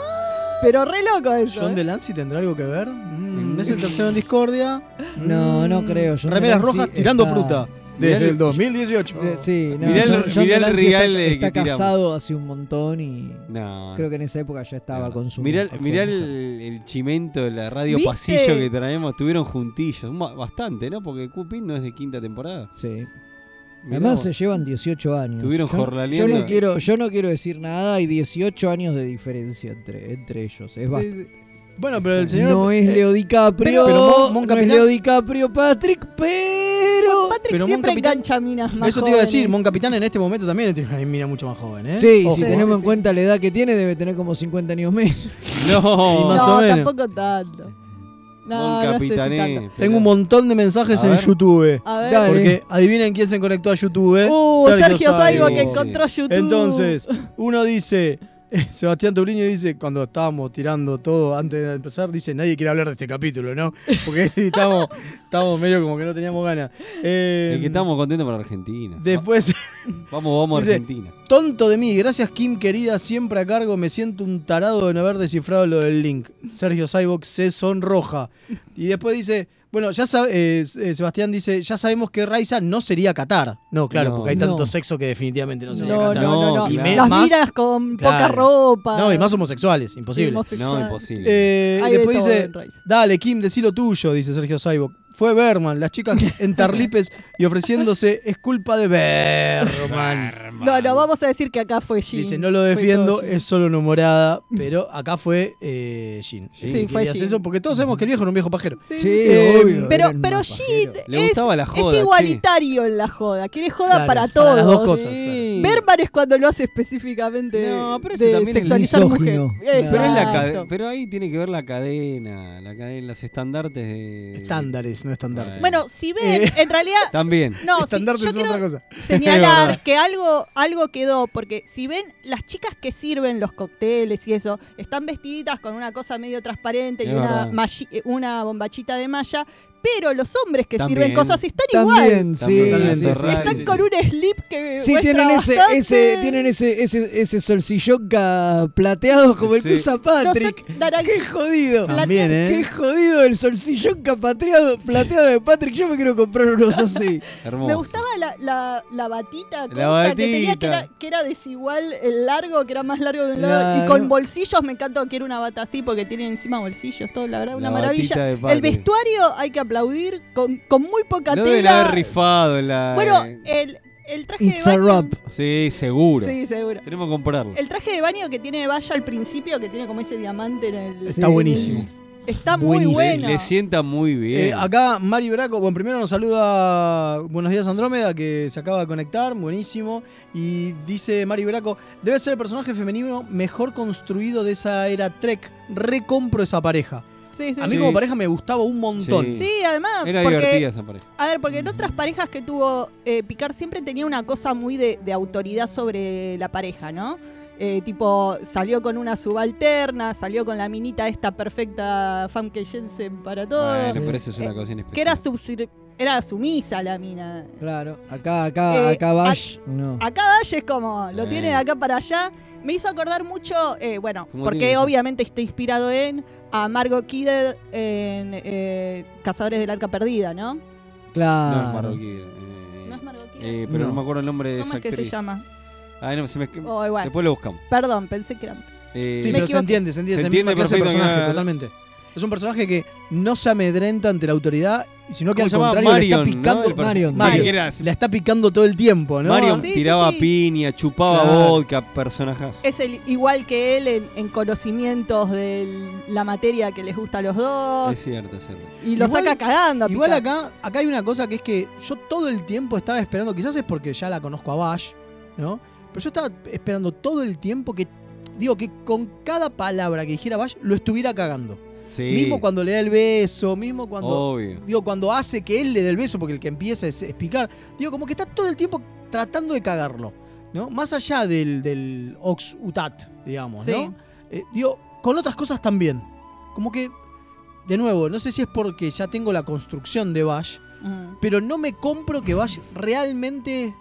Pero re loco eso.
¿John
¿eh?
DeLancey tendrá algo que ver? Mm, ¿Es el tercero en discordia?
No, no creo. John
Remeras
Delancey
rojas tirando
está-
fruta. Desde
el-
el 2018.
Eh, Sí, no,
Mirá el-
John- John
mirá el real
está,
que
está
tiramos.
casado hace un montón y
No.
creo que en esa época ya estaba con su
Mirá, mirá el, el chimento la radio
¿Viste?
pasillo que traemos. Estuvieron juntillos. un ba- Bastante, ¿no? Porque Cupid no es de quinta temporada.
Sí.
Mirá
Además
vos.
se llevan 18 años.
Estuvieron
Yo- Yo no quiero, yo no quiero decir nada, hay 18 años de diferencia entre, entre ellos. Es
Sí, sí.
Bueno, pero el señor.
no es
eh,
Leo DiCaprio,
pero Mon- Mon
no es
Capitán-
Leo DiCaprio Patrick, pero...
Patrick
Pero Mon
siempre
Capitán-
engancha minas más
Eso te iba a decir. Mon Capitán en este momento también tiene una mina mucho más joven, ¿eh?
Sí,
Ojo.
si tenemos en cuenta la edad que tiene, debe tener como 50 años menos.
No.
Y más
no,
o menos.
tampoco tanto. No,
Mon
no sé si
Capitané.
tanto.
Tengo un montón de mensajes
A
en
ver.
YouTube.
A ver.
Porque adivinen quién se conectó a YouTube.
Uh, Sergio Saibo que
Sí.
encontró YouTube.
Entonces, uno dice, Sebastián Tobriño dice, cuando estábamos tirando todo antes de empezar, dice, nadie quiere hablar de este capítulo, ¿no? Porque estamos, estamos medio como que no teníamos ganas. Eh,
Es que estamos contentos por Argentina.
Después,
Vamos, vamos a
Dice,
Argentina.
tonto de mí, gracias Kim querida, siempre a cargo, me siento un tarado de no haber descifrado lo del link. Sergio Cybox se sonroja. Y después dice, bueno, ya sabe, eh, eh, Sebastián dice, ya sabemos que Raiza no sería Qatar. No, claro,
No.
porque hay tanto sexo que definitivamente no sería
No,
Qatar.
no, no, no.
Y
Las
más-
miras con poca ropa.
No, y más homosexuales, imposible.
Homosexual.
No, imposible.
Eh,
de
después dice, dale Kim, decí lo tuyo, dice Sergio Cyborg. Fue Berman, las chicas en Tarlipes y ofreciéndose, es culpa de Berman.
No, no, vamos a decir que acá fue Jin.
Dice, no lo defiendo, es solo una humorada, pero acá fue eh, Jin.
Sí,
fue Jin.
eso porque todos sabemos que el viejo era un viejo pajero.
Sí.
Eh,
obvio.
Pero, pero Jin es,
gustaba la
es
joda, che.
igualitario en la joda. Quiere joda
Claro,
para
para
todos.
las dos cosas,
Sí.
Berman es cuando lo hace específicamente
No, pero eso
de
también es
sexualizar
misógino.
mujer.
Pero, es la pero ahí tiene que ver la cadena, la cadena, los estandartes de.
Estándares, no estandartes.
Bueno, si ven,
Eh.
en realidad
También.
No, sí,
Estandartes
yo
es
quiero
otra cosa.
señalar que algo, algo quedó, porque si ven, las chicas que sirven los cócteles y eso, están vestiditas con una cosa medio transparente y
Es
una, eh, una bombachita de malla, pero los hombres que
También.
sirven cosas están
También,
igual.
sí,
También,
sí,
totalmente
sí,
raro.
Están
sí,
con
sí.
un slip que
Sí, tienen ese,
bastante-
ese, tienen ese, ese, ese solsillón plateado como el que usa
No,
Patrick.
son naran-
Qué jodido.
También,
Qué
¿eh?
jodido el solsillón capateado, plateado de Patrick. Yo me quiero comprar unos así.
Me gustaba la, la, la batita
La
que tenía, que
batita.
era, que era desigual el largo, que era más largo de un lado. Y con bolsillos, me encantó que era una bata así, porque tiene encima bolsillos, todo, la verdad, una
La
maravilla.
batita
El vestuario hay que aplaudir, con, con muy poca
deben
tela.
haber rifado la.
Bueno, el, el traje
It's
de
a
baño.
rap.
Sí, seguro.
Sí, seguro.
Tenemos que comprarlo.
El traje de baño que tiene valla al principio, que tiene como ese diamante en el.
Está
en
buenísimo.
Está muy
Buenísimo.
Bueno.
le sienta muy bien.
Eh, acá Mari Braco, bueno, primero nos saluda Buenos días Andrómeda, que se acaba de conectar, buenísimo. Y dice Mari Braco, debe ser el personaje femenino mejor construido de esa era Trek. Recompro esa pareja.
Sí, sí,
A mí
sí.
como pareja me gustaba un montón.
Sí.
Sí, además.
Era
porque-
divertida esa pareja.
A ver, porque en otras parejas que tuvo eh, Picard siempre tenía una cosa muy de, de autoridad sobre la pareja, ¿no? Eh, tipo, salió con una subalterna, salió con la minita esta perfecta Famke Jensen para todo.
Bueno, pero eso es una cosa
Eh, que era,
especial.
subsir- era sumisa la mina.
Claro, acá, acá,
Eh,
acá Bash, no.
Acá Dash es como, lo
Eh.
tiene de acá para allá. Me hizo acordar mucho, eh, bueno,
¿Cómo tiene
porque obviamente está inspirado en a Margot Kidder en eh, Cazadores del Arca Perdida, ¿no?
No
Claro.
es Margot Kidder, eh,
¿No es Margot Kidder?
eh, pero no.
No.
me acuerdo el nombre de
¿Cómo
esa
es que se llama?
Ay, no, se me...
Oh, igual.
Después lo buscamos.
Perdón, pensé que era.
Eh,
Sí, pero se entiende, se entiende.
Se entiende
clase de
perfecto,
personaje, totalmente. Es un personaje que no se amedrenta ante la autoridad, sino que
¿Cómo
al contrario La está picando todo el tiempo, ¿no?
Marion
Sí,
tiraba
sí.
piña, chupaba
Claro.
vodka, personajes.
Es el igual que él en, en conocimientos de la materia que les gusta a los dos.
Es cierto, es cierto.
y lo
Igual-
saca cagando. a
Igual acá, acá hay una cosa que es que yo todo el tiempo estaba esperando, quizás es porque ya la conozco a Bash, ¿no? Pero yo estaba esperando todo el tiempo que, digo, que con cada palabra que dijera Bash lo estuviera cagando.
Sí.
Mismo cuando le da el beso, mismo cuando,
Obvio.
digo, cuando hace que él le dé el beso, porque el que empieza es, es picar, digo, como que está todo el tiempo tratando de cagarlo, ¿no? Más allá del, del Ox Utat, digamos,
Sí.
¿no? Eh, digo, con otras cosas también. Como que, de nuevo, no sé si es porque ya tengo la construcción de Bash, pero no me compro que Bash realmente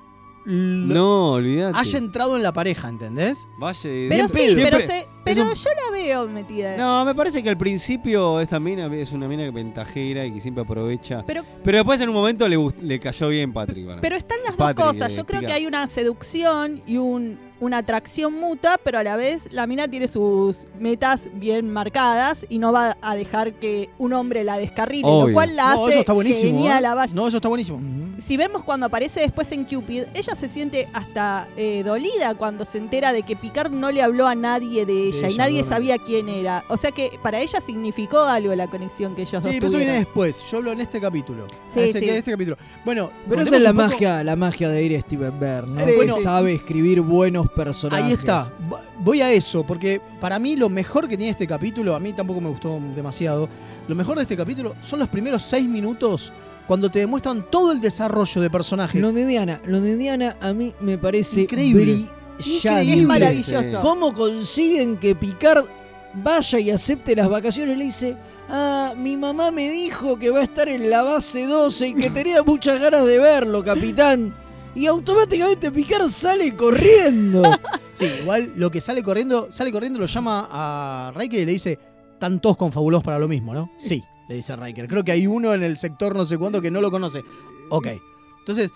No, olvídate.
haya entrado en la pareja, ¿entendés?
Vaya,
Pero
Bien
sí,
pedo.
pero,
Siempre-
se- pero
un-
yo la veo metida.
No, me parece que al principio esta mina es una mina ventajera y que siempre aprovecha.
Pero,
Pero después en un momento le, gust- le cayó bien Patrick. para mí.
pero están las
Patrick,
dos cosas.
eh,
Yo creo que hay una seducción y un, una atracción mutua, pero a la vez la mina tiene sus metas bien marcadas y no va a dejar que un hombre la descarrile,
Obvio.
lo cual la
No,
hace
eso está buenísimo.
genial
¿eh?
a Bash.
No, eso está buenísimo.
Si vemos cuando aparece después en Cupid, ella se siente hasta eh, dolida cuando se entera de que Picard no le habló a nadie de ella y
ella,
nadie
no,
sabía quién era. O sea que para ella significó algo la conexión que ellos
Sí,
dos
pero eso viene después. Yo hablo en este capítulo.
Sí, sí.
en este capítulo. Bueno,
Pero esa es la
poco-
magia, la magia de ir a Steven Bear, ¿no?
Sí, bueno.
sabe escribir buenos personajes.
Ahí está. Voy a eso, porque para mí lo mejor que tiene este capítulo, a mí tampoco me gustó demasiado, lo mejor de este capítulo son los primeros seis minutos cuando te demuestran todo el desarrollo de personaje.
Lo de Diana, lo de Diana a mí me parece
Increíble.
brillante.
Es maravilloso.
¿Cómo consiguen que Picard vaya y acepte las vacaciones? Le dice, ah, mi mamá me dijo que va a estar en la base 12 y que tenía muchas ganas de verlo, capitán. Y automáticamente Picard sale corriendo.
Sí, igual lo que sale corriendo, sale corriendo, lo llama a Riker y le dice, están todos confabulados para lo mismo, ¿no? Sí, le dice Riker. Creo que hay uno en el sector no sé cuánto que no lo conoce. Ok. Entonces,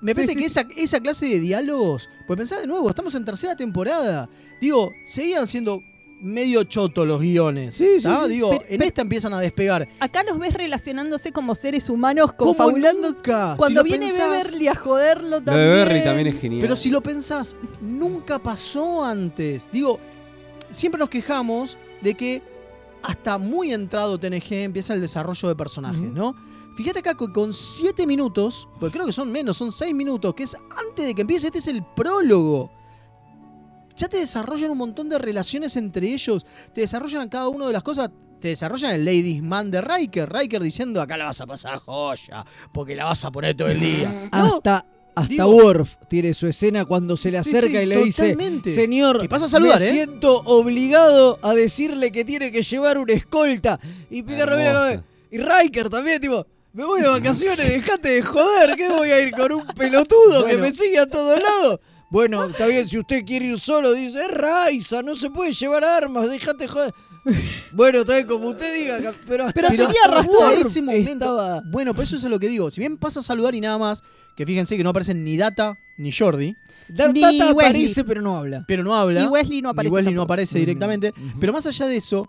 me parece que esa, esa clase de diálogos, pues pensá de nuevo, estamos en tercera temporada. Digo, seguían siendo medio chotos los guiones.
Sí, sí,
¿tá?
sí.
Digo,
Pero-
en
pero-
esta empiezan a despegar.
Acá los ves relacionándose como seres humanos,
¿Cómo
confabulando.
nunca?
Cuando
Si
viene
pensás-
Beverly a joderlo
Lo
también.
de Berry también es genial.
Pero si lo pensás, nunca pasó antes. Digo, siempre nos quejamos de que hasta muy entrado TNG empieza el desarrollo de personajes. ¿no? Fíjate acá que con 7 minutos, porque creo que son menos, son 6 minutos, que es antes de que empiece, este es el prólogo. Ya te desarrollan un montón de relaciones entre ellos, te desarrollan a cada una de las cosas, te desarrollan el Ladies Man de Riker, Riker diciendo acá la vas a pasar joya, porque la vas a poner todo el día.
Hasta, hasta
Digo-
Worf tiene su escena cuando se le acerca
sí,
y le dice, señor,
Que pasa a saludar,
me
¿eh?
siento obligado a decirle que tiene que llevar una escolta. Y Picard y Riker también, tipo, me voy de vacaciones, dejate de joder, ¿qué voy a ir con un pelotudo que me sigue a todos lados? Bueno, está bien, si usted quiere ir solo, dice, es Raiza, no se puede llevar armas, déjate de joder. Bueno, está bien, como usted diga, pero hasta
Pero tenía razón.
Ese momento.
estaba-
Bueno, por eso es lo que digo. Si bien pasa a saludar y nada más, que fíjense que no aparecen ni Data ni Jordi,
Da-
Ni
Data
Wesley.
aparece, pero no habla.
pero no habla.
Y Wesley no aparece.
Ni Wesley no aparece directamente. Pero más allá de eso,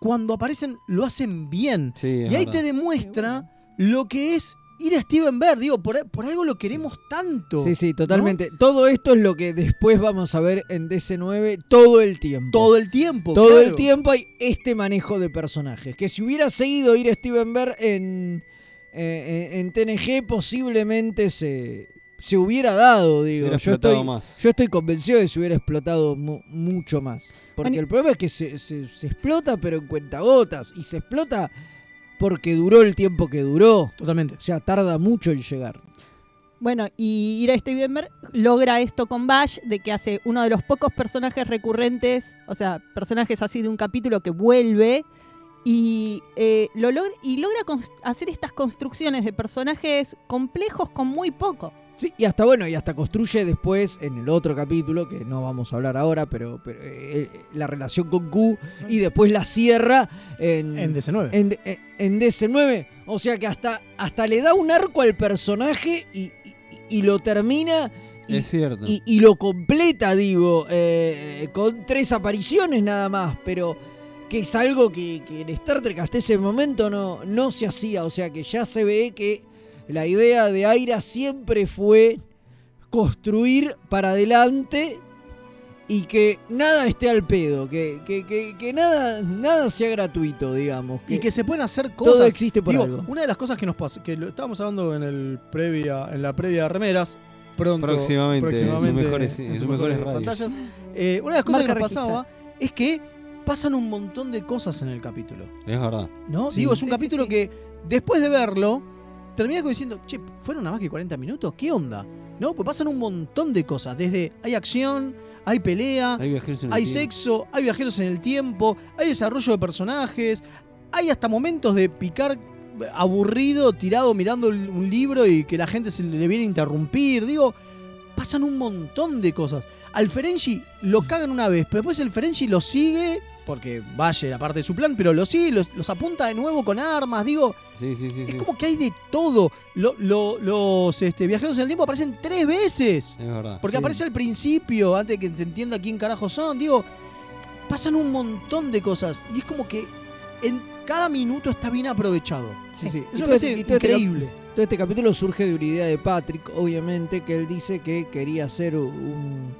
cuando aparecen, lo hacen bien.
Sí,
y ahí
verdad.
te demuestra lo que es ir a Steven Bear, digo, por, por algo lo queremos tanto.
Sí, sí, totalmente. Todo esto es lo que después vamos a ver en DC9 todo el tiempo.
Todo el tiempo.
Todo
claro.
el tiempo hay este manejo de personajes. Que si hubiera seguido ir a Steven Bear en, eh, en, en TNG, posiblemente se, se hubiera dado, digo.
hubiera
yo,
explotado
estoy,
más.
yo estoy convencido de que se hubiera explotado mu- mucho más. Porque el problema es que se, se- se explota, pero en cuentagotas. Y se explota porque duró el tiempo que duró.
Totalmente.
O sea, tarda mucho en llegar.
Bueno, y Ira Stevenberg logra esto con Bash, de que hace uno de los pocos personajes recurrentes, o sea, personajes así de un capítulo que vuelve y, eh, lo logra, y logra hacer estas construcciones de personajes complejos con muy poco.
Sí, y hasta bueno, y hasta construye después en el otro capítulo, que no vamos a hablar ahora, pero, pero, eh, eh, la relación con Q y después la cierra en,
En DC9.
En, D- eh, en DC9. O sea que hasta, hasta le da un arco al personaje y, y- y lo termina y,
Es cierto.
y- y lo completa, digo, eh, con tres apariciones nada más, pero que es algo que, que en Star Trek hasta ese momento no, no se hacía, o sea que ya se ve que la idea de Aira siempre fue construir para adelante y que nada esté al pedo, que, que, que- que nada, nada sea gratuito, digamos.
y que se pueden hacer cosas.
Todo existe por
Digo,
algo.
Una de las cosas que nos pasa, que lo estábamos hablando en el previa, en la previa de remeras, pronto,
Próximamente, en sus mejores-
en sus
sus mejores
pantallas. eh, una de las cosas
Marca
que nos pasaba es que pasan un montón de cosas en el capítulo.
Es verdad.
¿No?
Sí.
Digo, es un
Sí, sí,
capítulo
sí.
que después de verlo, terminas como diciendo, che, ¿fueron nada más que 40 minutos? ¿Qué onda? ¿No? Pues pasan un montón de cosas. Desde hay acción, hay pelea,
Hay tiempo.
sexo, hay viajeros en el tiempo, hay desarrollo de personajes, hay hasta momentos de picar aburrido, tirado mirando un libro y que la gente se le viene a interrumpir. Digo, pasan un montón de cosas. Al Ferengi lo cagan una vez, pero después el Ferengi lo sigue, porque Valle era parte de su plan, pero lo sigue, los, los apunta de nuevo con armas. Digo,
Sí, sí, sí.
es
sí.
como que hay de todo. Lo- lo- los este, viajeros en el tiempo aparecen tres veces.
Es verdad.
Porque
Sí.
aparece al principio, antes de que se entienda quién carajo son. Digo, pasan un montón de cosas. Y es como que en cada minuto está bien aprovechado.
Sí, sí.
Eso me
este-
parece
este
increíble.
Todo este capítulo surge de una idea de Patrick, obviamente, que él dice que quería hacer un,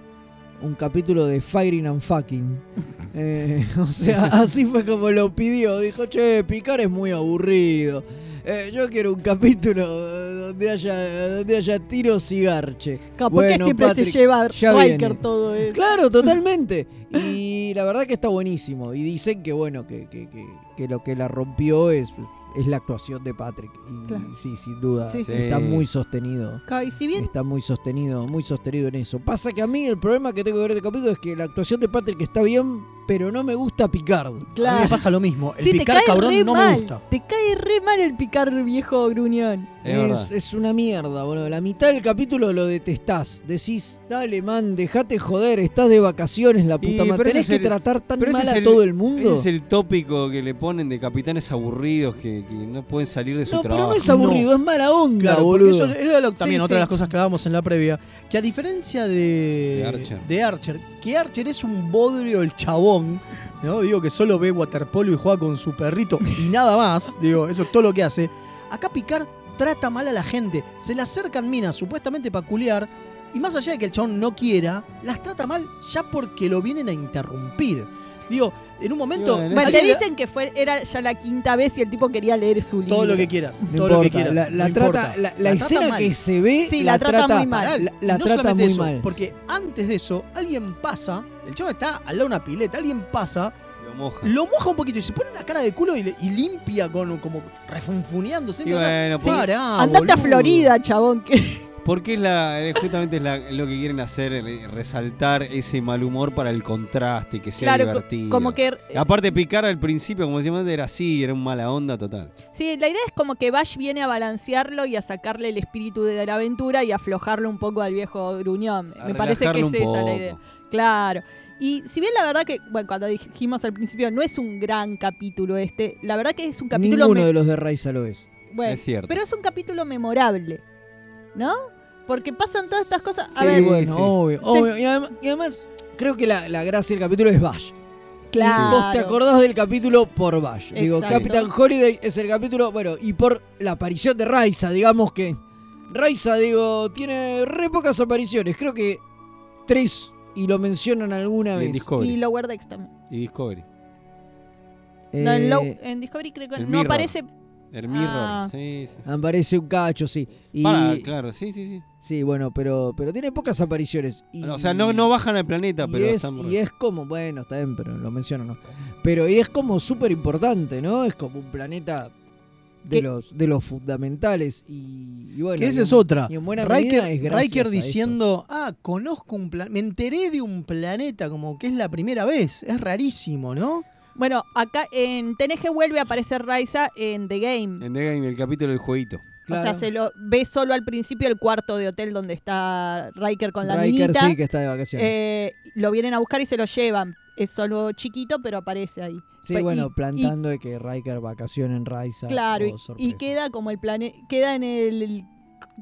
un capítulo de Firing and Fucking. Eh, o sea, así fue como lo pidió. Dijo, che, picar es muy aburrido. Eh, yo quiero un capítulo donde haya, donde haya tiros y garche.
¿Por qué siempre
Patrick,
se lleva Riker todo eso?
Claro, totalmente. Y la verdad que está buenísimo. Y dicen que bueno, que, que- que- que lo que la rompió es, es la actuación de Patrick. Y
Claro.
sí, sin duda.
Sí, sí.
Está muy sostenido.
Claro, Y si bien
Está muy sostenido, muy sostenido en eso. Pasa que a mí el problema que tengo que ver de capítulo es que la actuación de Patrick está bien, pero no me gusta Picard.
A mí
Claro.
me pasa lo mismo. El
Sí, te
picar
cae
cabrón no
mal.
me gusta.
Te cae re mal el picar viejo gruñón.
Es
una mierda, boludo. La mitad del capítulo lo detestás. Decís, dale, man, dejate joder, estás de vacaciones, la
Y,
puta madre.
pero
Tenés
es
que
el-
tratar tan
pero
mal a
el-
todo el mundo.
Ese es el tópico que le ponen de capitanes aburridos que, que no pueden salir de su
No, pero
trabajo.
no es aburrido, es mala onda,
Claro,
boludo.
porque eso era lo- también
Sí,
otra de las cosas que hablábamos en la previa. Que a diferencia de,
De Archer.
de Archer, que Archer es un bodrio el chabón, ¿no? Digo que solo ve waterpolo y juega con su perrito y nada más. Digo, eso es todo lo que hace. Acá Picard trata mal a la gente. Se le acercan minas supuestamente peculiar. Y más allá de que el chabón no quiera, las trata mal ya porque lo vienen a interrumpir. Digo, en un momento.
Bueno,
Bueno, te dicen que fue era ya la quinta vez y el tipo quería leer su libro.
todo lo que quieras.
No
todo lo que quieras.
La, la
no
trata, la, la
trata
escena que se ve
Sí, la trata muy mal.
La,
no
trata
solamente
muy
eso,
mal.
Porque antes de eso, alguien pasa, el chavo está al lado de una pileta, alguien pasa,
Lo moja.
lo moja un poquito y se pone una cara de culo y, le- y limpia con como refunfuneándose.
Y bueno,
Sí,
por-
Pará,
Andate a. Florida, chabón. Que...
porque es la, eh, justamente es la- lo que quieren hacer, eh, resaltar ese mal humor para el contraste, que sea
Claro,
divertido.
como que
Aparte, picar al principio, como decíamos antes, era así, era un mala onda total.
Sí, la idea es como que Bash viene a balancearlo y a sacarle el espíritu de la aventura y aflojarlo un poco al viejo gruñón.
A
Me parece que es esa la idea. Claro. Y si bien la verdad que, bueno, cuando dijimos al principio, no es un gran capítulo este, la verdad que es un capítulo...
Ninguno de los de Raiza lo es.
bueno,
Es cierto.
Pero es un capítulo memorable, ¿no? Porque pasan todas estas cosas... A
Sí,
ver,
bueno,
sí.
obvio, obvio. Y además, y además, creo que la, la gracia del capítulo es Bash.
Claro.
vos te acordás del capítulo por Bash. Digo. Capitán Holiday es el capítulo, bueno, y por la aparición de Raiza, digamos que Raiza, digo, tiene re pocas apariciones, creo que tres y lo mencionan alguna
Y en
vez.
Discovery.
Y Lower Decks también.
Y Discovery.
No, en,
Eh,
Low- en Discovery creo que no
Mirror.
aparece.
El Mirror,
Ah.
sí, sí.
Aparece un cacho, sí. Y,
Para, claro, sí, sí, sí.
Sí, bueno, pero, pero tiene pocas apariciones. Y,
O sea, no, no bajan al planeta,
y
pero
es,
están
y es como, bueno, está bien, pero lo menciono, ¿no? Pero y es como súper importante, ¿no? Es como un planeta de
¿Qué?
los, de los fundamentales. Y, y bueno.
que esa
y
es otra.
Y en buena
Riker,
es
diciendo, ah, conozco un planeta, me enteré de un planeta como que es la primera vez. Es rarísimo, ¿no?
Bueno, acá en TNG vuelve a aparecer Raiza en The Game.
En The Game, el capítulo del jueguito.
O sea, se lo ve solo al principio el cuarto de hotel donde está Riker con la
Riker
niñita.
sí que está de vacaciones.
Eh, lo vienen a buscar y se lo llevan. Es solo chiquito, pero aparece ahí.
sí, bueno,
y-
plantando de que Riker vacaciona en Raiza.
claro,
oh,
y- y, queda como el planeta. Queda en el,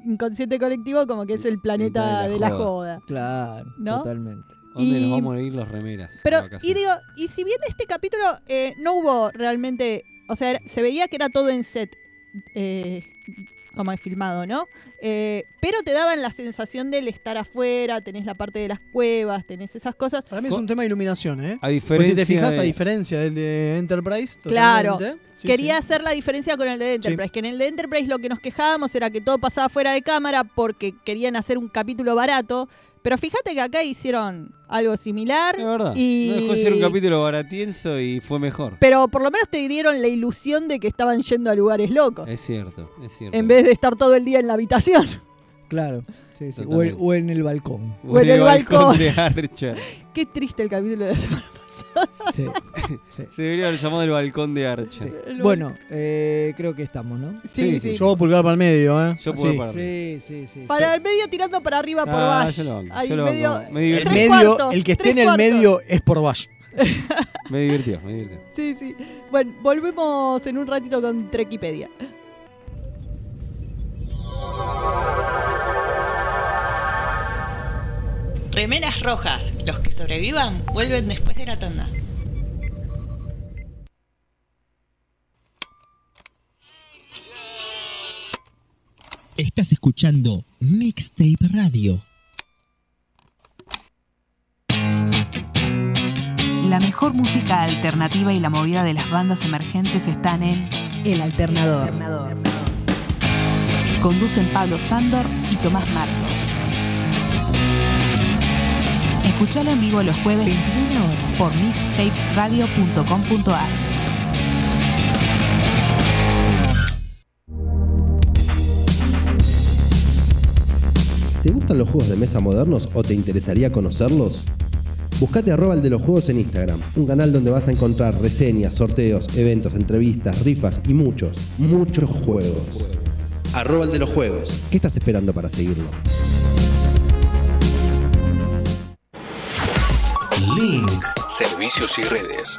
inconsciente colectivo como que es el planeta de la joda.
Claro,
¿No?
totalmente.
¿Dónde
Y-
nos vamos a ir los remeras?
Pero, y digo, y si bien este capítulo eh, no hubo realmente, o sea, era- se veía que era todo en set, eh, como es filmado, ¿no? Eh, pero te daban la sensación del estar afuera, tenés la parte de las cuevas, tenés esas cosas.
Para mí es un tema de iluminación, ¿eh?
A diferencia
si te fijas,
de-
a diferencia del de Enterprise,
Claro,
totalmente. Sí,
quería
sí.
hacer la diferencia con el de Enterprise, que en el de Enterprise lo que nos quejábamos era que todo pasaba fuera de cámara porque querían hacer un capítulo barato, pero fíjate que acá hicieron algo similar.
Es verdad.
Y...
No dejó de ser un capítulo baratienzo y fue mejor.
Pero por lo menos te dieron la ilusión de que estaban yendo a lugares locos.
Es cierto, es cierto.
en vez de estar todo el día en la habitación.
Claro. sí, sí. O, en, o en el balcón.
O en el balcón de Archer.
Qué triste el capítulo de la semana
Sí, sí.
Se debería haber llamado el balcón de Archer.
El
Bueno, eh, creo que estamos, ¿no?
Sí, sí.
Yo pulgar para el medio, ¿eh?
Yo pulgar para
Sí, sí, sí.
Para el medio tirando para arriba por
Ah,
Bash.
yo lo banco,
Ahí
yo lo
medio,
banco. Me
El medio,
cuartos,
el que esté en el
cuartos.
medio es por Bash.
Me divirtió, me divirtió.
Sí, sí. Bueno, volvemos en un ratito con Trekipedia.
Remeras rojas. Los que sobrevivan vuelven después de la tanda.
Estás escuchando Mixtape Radio.
La mejor música alternativa y la movida de las bandas emergentes están en El Alternador. Conducen Pablo Sándor y Tomás Marcos. Escuchalo en vivo los jueves 21 horas por mixtaperadio.com.ar.
¿Te gustan los juegos de mesa modernos o te interesaría conocerlos? Buscate arroba el de los juegos en Instagram, un canal donde vas a encontrar reseñas, sorteos, eventos, entrevistas, rifas y muchos, muchos juegos. Arroba el de los juegos. ¿Qué estás esperando para seguirlo?
Link. Servicios y redes.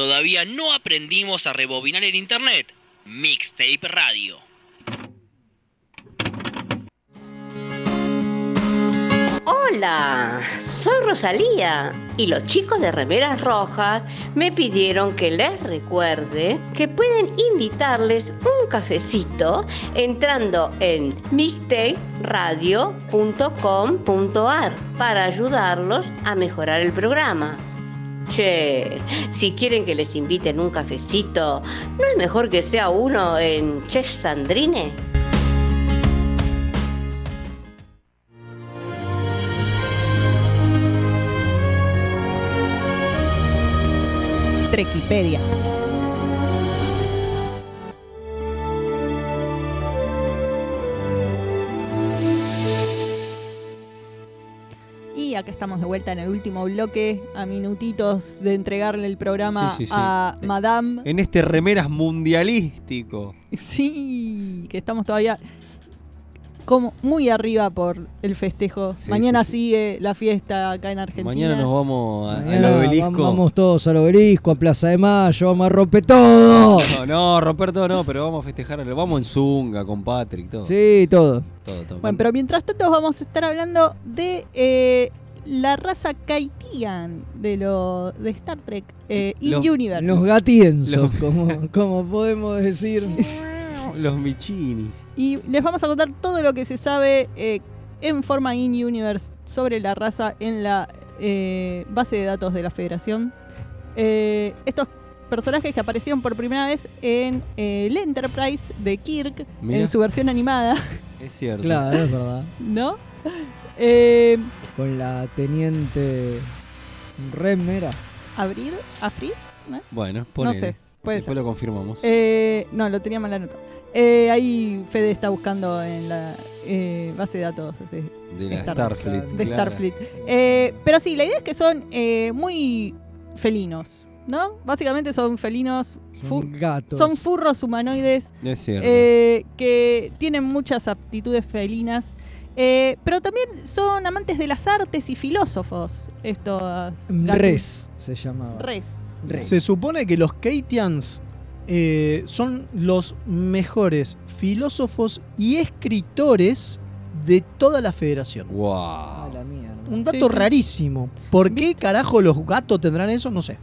Todavía no aprendimos a rebobinar el internet. Mixtape Radio.
Hola, soy Rosalía y los chicos de Remeras Rojas me pidieron que les recuerde que pueden invitarles un cafecito entrando en mixtaperadio.com.ar para ayudarlos a mejorar el programa. Che, si quieren que les inviten un cafecito, ¿no es mejor que sea uno en Chef Sandrine?
Trekipedia. Acá estamos de vuelta en el último bloque, a minutitos de entregarle el programa
Sí, sí, sí.
a Madame.
En este remeras mundialístico.
Sí, que estamos todavía como muy arriba por el festejo.
Sí,
Mañana
sí,
sigue la fiesta acá en Argentina.
Mañana nos vamos al obelisco.
vam- Vamos todos al obelisco, a Plaza de Mayo, vamos a romper todo.
No, no, romper todo no, pero vamos a festejar. Vamos en Zunga con Patrick, todo.
Sí, todo.
Todo, todo.
Bueno, pero mientras tanto vamos a estar hablando de eh, la raza Kaitian de lo de Star Trek eh, In
Los-
Universe.
Los gatienzos,
Los-
como, como podemos decir.
Los Michini.
Y les vamos a contar todo lo que se sabe eh, en forma In Universe sobre la raza en la eh, base de datos de la Federación. Eh, estos personajes que aparecieron por primera vez en eh, el Enterprise de Kirk
Mira.
en su versión animada,
Es cierto.
Claro, es verdad.
¿no? Eh,
Con la teniente Remera.
¿Abrir? ¿Afrid? ¿No?
Bueno,
No sé, puede
Después
ser.
lo confirmamos.
Eh, no, lo tenía mal la nota. Eh, ahí Fede está buscando en la eh, base de datos de,
De la
Star-
Starfleet,
de
claro.
Starfleet. Eh, pero sí, la idea es que son eh, muy felinos, ¿no? Básicamente son felinos,
Son gatos.
son furros humanoides
Es
eh, que tienen muchas aptitudes felinas. Eh, pero también son amantes de las artes y filósofos. Estos gatos.
Res se llamaba.
Res.
Res.
Se supone que los Keitians eh, son los mejores filósofos y escritores de toda la federación.
Wow.
A la mierda.
Un dato
Sí, sí.
rarísimo. ¿Por qué carajo los gatos tendrán eso? No sé.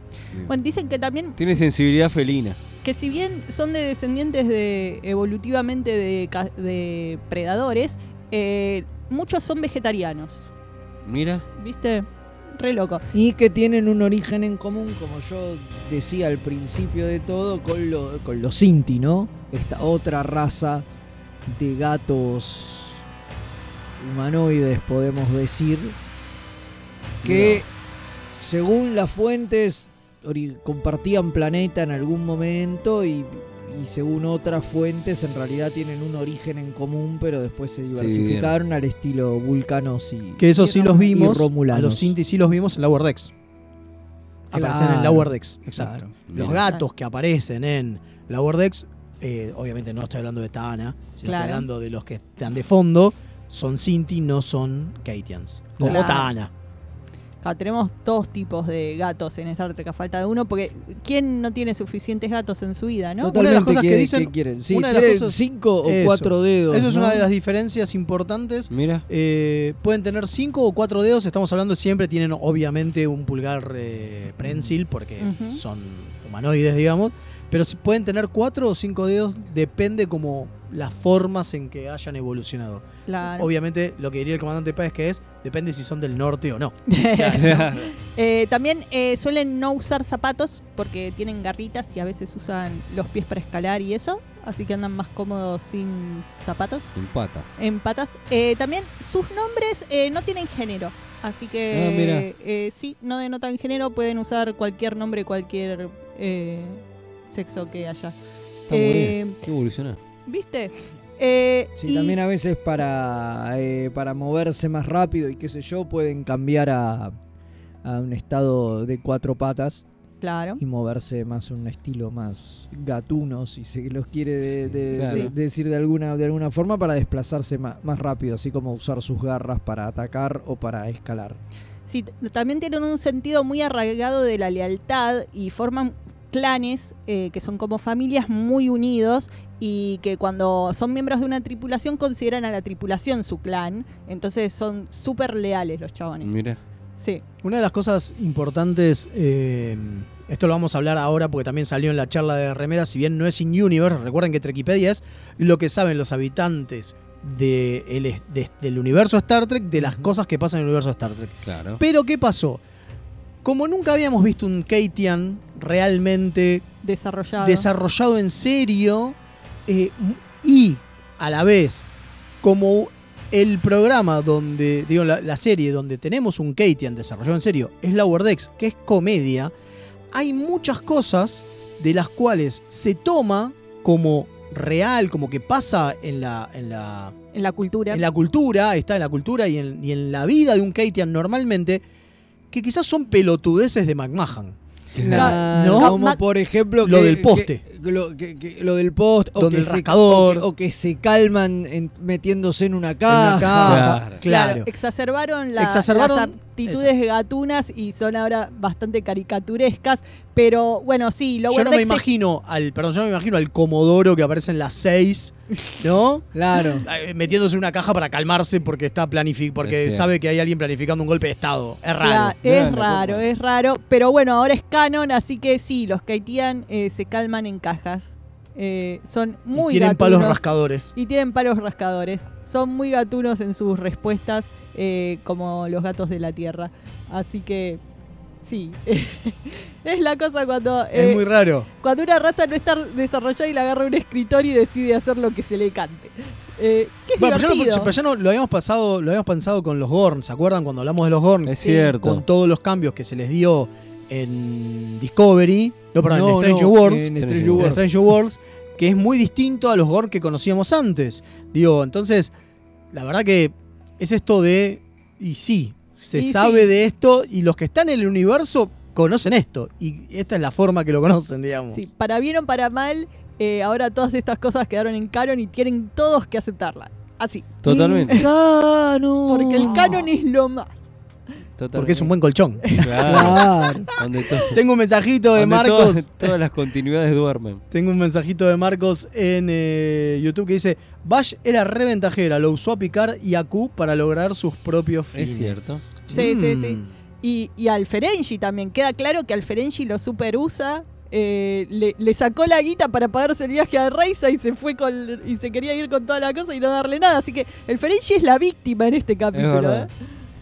Bueno, dicen que también
Tiene sensibilidad felina.
que si bien son de descendientes de evolutivamente de, de predadores, eh, muchos son vegetarianos.
Mira.
¿Viste? Re loco.
Y que tienen un origen en común, como yo decía al principio de todo, con, lo- con los Sinti, ¿no? Esta otra raza de gatos humanoides, podemos decir, que según las fuentes compartían planeta en algún momento y, y según otras fuentes en realidad tienen un origen en común, pero después se diversificaron al estilo vulcanos y
Que eso sí los vimos. A los Sinti sí los vimos en Lower Decks. Aparecen en Lower Decks, exacto.
claro.
Los gatos que aparecen en Lower Decks, eh, obviamente no estoy hablando de Tana, sino
Claro.
estoy hablando de los que están de fondo, son Sinti, no son Keitians. Como
Claro.
Tana.
Acá tenemos dos tipos de gatos en Star Trek a falta de uno, porque ¿quién no tiene suficientes gatos en su vida, no?
Totalmente,
Una de las cosas que
¿qué-
dicen-
qué quieren? Sí,
una de las cosas-
cinco o
Eso.
cuatro dedos.
Eso es
¿no?
una de las diferencias importantes.
Mira.
Eh, pueden tener cinco o cuatro dedos, estamos hablando siempre, tienen obviamente un pulgar eh, prensil porque
Ujú.
son humanoides, digamos, pero si pueden tener cuatro o cinco dedos, depende como las formas en que hayan evolucionado.
Claro.
Obviamente lo que diría el comandante Páez que es, depende si son del norte o no.
Eh, también eh, suelen no usar zapatos porque tienen garritas y a veces usan los pies para escalar y eso, así que andan más cómodos sin zapatos,
En patas.
en patas. Eh, también sus nombres eh, no tienen género, así
Ah,
que
mira.
eh, sí, no denotan género, pueden usar cualquier nombre, cualquier eh, sexo que haya.
Está muy
Eh,
bien. Qué evolucionar.
¿Viste? Eh,
Sí,
y-
también a veces para, eh, para moverse más rápido y qué sé yo, pueden cambiar a, a un estado de cuatro patas
Claro.
y moverse más un estilo más gatuno, si se los quiere de- de-
Claro.
de- decir de alguna, de alguna forma, para desplazarse ma- más, rápido, así como usar sus garras para atacar o para escalar.
Sí, también tienen un sentido muy arraigado de la lealtad y forman clanes eh, que son como familias muy unidos y que cuando son miembros de una tripulación consideran a la tripulación su clan, entonces son súper leales los chabones.
Mira.
Sí,
Una de las cosas importantes, eh, esto lo vamos a hablar ahora porque también salió en la charla de remeras, si bien no es in universe, recuerden que Trekipedia es lo que saben los habitantes de el es- de- del universo Star Trek, de las cosas que pasan en el universo Star Trek.
Claro.
Pero ¿qué pasó? Como nunca habíamos visto un Keitian realmente
desarrollado.
desarrollado en serio eh, y a la vez como el programa donde, digo, la, la serie donde tenemos un Keitian desarrollado en serio es Lower Decks, que es comedia, hay muchas cosas de las cuales se toma como real, como que pasa en la, en la,
En la cultura.
en la cultura, está en la cultura y en, y en la vida de un Keitian normalmente, que quizás son pelotudeces de McMahon.
Claro,
¿No?
Como por ejemplo
Lo del poste.
que- lo, que- que- lo del poste. O
Donde
que
el
se-
rascador.
O que, o que se calman en- metiéndose en una caja.
caja, claro.
exacerbaron, la-
Exacerbaron
actitudes gatunas y son ahora bastante caricaturescas. Pero bueno, sí, lo
Yo no me imagino al, perdón, yo no me imagino al Comodoro que aparece en las 6, ¿no?
Claro.
Metiéndose en una caja para calmarse porque está planifi porque
Es
sabe que hay alguien planificando un golpe de estado. Es raro.
Claro, es raro, es raro. Pero bueno, ahora es canon, así que sí, los Kaitian eh, se calman en cajas. Eh, son muy
tienen
gatunos.
palos rascadores.
Y tienen palos rascadores. Son muy gatunos en sus respuestas, eh, como los gatos de la tierra. Así que sí. es la cosa cuando.
Es
eh,
muy raro.
Cuando una raza no está desarrollada y le agarra un escritorio y decide hacer lo que se le cante. Eh, que es
Bueno, pero ya, no, pero ya no- lo habíamos pasado, lo habíamos pensado con los Gorn, ¿se acuerdan cuando hablamos de los Gorn?
Es cierto.
Con todos los cambios que se les dio en Discovery, no, perdón,
No,
en Strange
no,
Worlds,
en Strange Worlds.
Strange Worlds, que es muy distinto a los Gorn que conocíamos antes. Digo, entonces, la verdad que es esto de, y sí, se
Y
sabe
sí.
de esto y los que están en el universo conocen esto y esta es la forma que lo conocen, digamos.
Sí, para bien o para mal, eh, ahora todas estas cosas quedaron en canon y tienen todos que aceptarla. Así.
Totalmente.
Porque el canon es lo más.
Porque es un buen colchón.
Claro.
Tengo un mensajito de
donde
Marcos.
Todas, todas las continuidades duermen.
Tengo un mensajito de Marcos en eh, YouTube que dice: Bash era reventajera, lo usó a picar y a Q para lograr sus propios fines.
Es cierto.
Sí, sí,
Mm.
sí. Y, y al Ferengi también. Queda claro que al Ferengi lo super usa. eh, le, le sacó la guita para pagarse el viaje a Reisa y se fue con y se quería ir con toda la cosa y no darle nada. Así que el Ferengi es la víctima en este
Es
capítulo.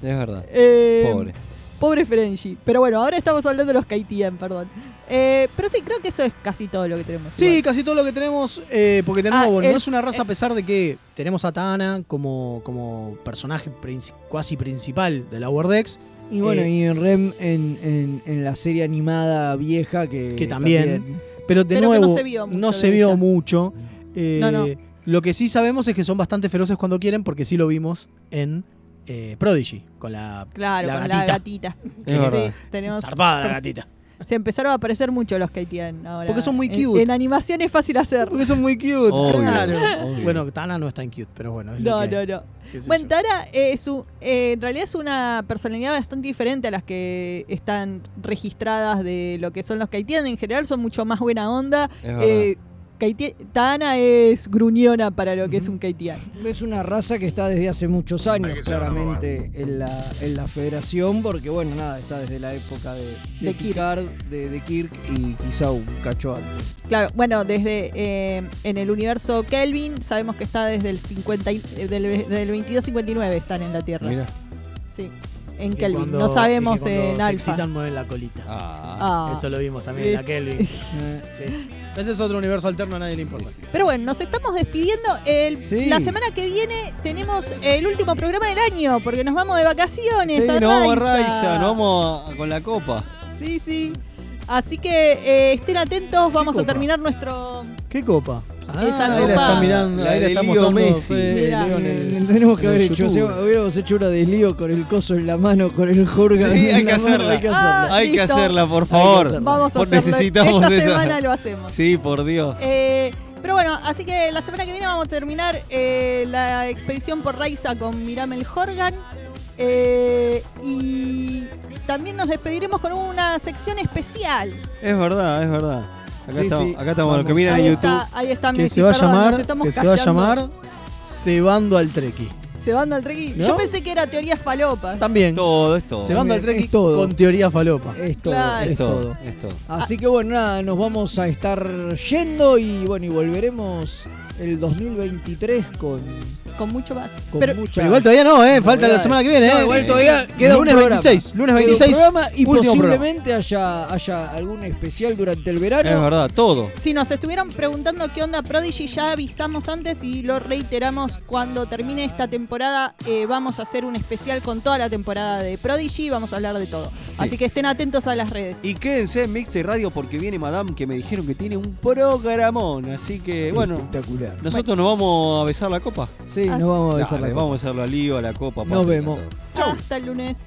Es verdad.
Eh,
Pobre.
Pobre Ferengi. Pero bueno, ahora estamos hablando de los Kaitian, perdón. Eh, pero sí, creo que eso es casi todo lo que tenemos.
Sí,
igual.
casi todo lo que tenemos, eh, porque tenemos,
Ah,
bueno,
el-
no es una raza a pesar de que tenemos a Tana como, como personaje princi- cuasi principal de la Wordex.
Y bueno,
Eh,
y en Rem en, en- en la serie animada vieja que,
que también. Pero de
Pero que
nuevo,
no se vio mucho
se
de
vio
ella.
mucho. Eh,
No, no.
Lo que sí sabemos es que son bastante feroces cuando quieren, porque sí lo vimos en eh, Prodigy, con la,
Claro,
la
con
gatita.
la gatita.
Es
Sí, tenemos
Zarpada la gatita.
Se empezaron a aparecer mucho los Kaitian ahora.
Porque son muy cute.
En, animación es fácil hacer.
Porque son muy cute.
Obvio,
claro.
obvio.
Bueno, Tana no es tan cute, pero bueno. Es lo
No,
que
no, no.
Sé
Bueno,
yo.
Tara es un- eh, en realidad es una personalidad bastante diferente a las que están registradas de lo que son los Kaitian. En general son mucho más buena onda.
Es.
Eh, Tana es gruñona para lo que es un Kaitian.
Es una raza que está desde hace muchos años, claramente, en la, en la federación, porque bueno, nada, está desde la época de, de,
De Kirk.
Picard, de, de Kirk y quizá un cacho antes.
Claro, bueno, desde eh, en el universo Kelvin sabemos que está desde el 50 y- eh, del, del 2259 están en la Tierra.
Mira.
Sí, en
Y
Kelvin.
cuando-
no sabemos
y que cuando
en
se excitan mueven la colita.
Ah.
Eso lo vimos también
Sí.
en la Kelvin. Eh, sí. Ese es otro universo alterno, a nadie le importa.
Pero bueno, nos estamos despidiendo. El-
Sí.
La semana que viene tenemos el último programa del año porque nos vamos de vacaciones.
Sí,
a
nos vamos a
Raiza.
Nos vamos a- con la copa.
Sí, sí. Así que eh, estén atentos, vamos a terminar nuestro.
¿Qué copa? Ah,
Esa
ahí la
copa.
está mirando,
La
ahí la
de
está
Leo
mostrando
Messi.
Fede
Mira.
Leo en el-
Tenemos que
en
haber hecho, o
YouTube.
sea, hubiéramos hecho una desligo con el coso en la mano, con el
Sí,
en
hay
la
que
mano,
hacerla.
hay que
Ah,
hacerla.
Hay que
listo.
hacerla, por favor.
hacerla.
Vamos a
Por-
hacerlo.
necesitamos
Esta
esa.
semana lo hacemos.
Sí, por Dios.
Eh, pero bueno, así que la semana que viene vamos a terminar eh, la expedición por Raiza con Miramel Jorgan. Eh, y también nos despediremos con una sección especial.
Es verdad, es verdad. Acá
Sí,
estamos,
sí.
acá estamos los que miran
ahí
en YouTube.
Está, ahí está
Que
Messi,
se va a
perdón,
llamar, que se va a llamar Cebando al Treki.
Cebando al Treki.
¿No?
Yo pensé que era teoría falopa.
También.
Todo, es todo.
Cebando al Treki
todo.
con teoría falopa.
Es todo,
Claro.
es
todo. es todo.
Así que bueno, nada, nos vamos a estar yendo y bueno, y volveremos el 2023 con,
Con mucho más.
con
Pero-
mucha
Pero igual todavía no, ¿eh? Falta la semana que viene,
No,
¿eh?
igual todavía queda
lunes
un programa.
26, lunes
Queda un
26,
programa y posiblemente haya, haya algún especial durante el verano.
Es verdad, todo.
Si nos estuvieron preguntando qué onda Prodigy, ya avisamos antes y lo reiteramos cuando termine esta temporada. eh, vamos a hacer un especial con toda la temporada de Prodigy y vamos a hablar de todo. Así que estén atentos a las redes.
Y quédense en Mix y Radio porque viene Madame que me dijeron que tiene un programón. Así que, bueno,
Espectacular.
Nosotros nos vamos a besar la copa.
Sí, nos vamos a besar la copa.
Vamos a besar la liga, la copa.
Nos
papi,
vemos.
Hasta el lunes.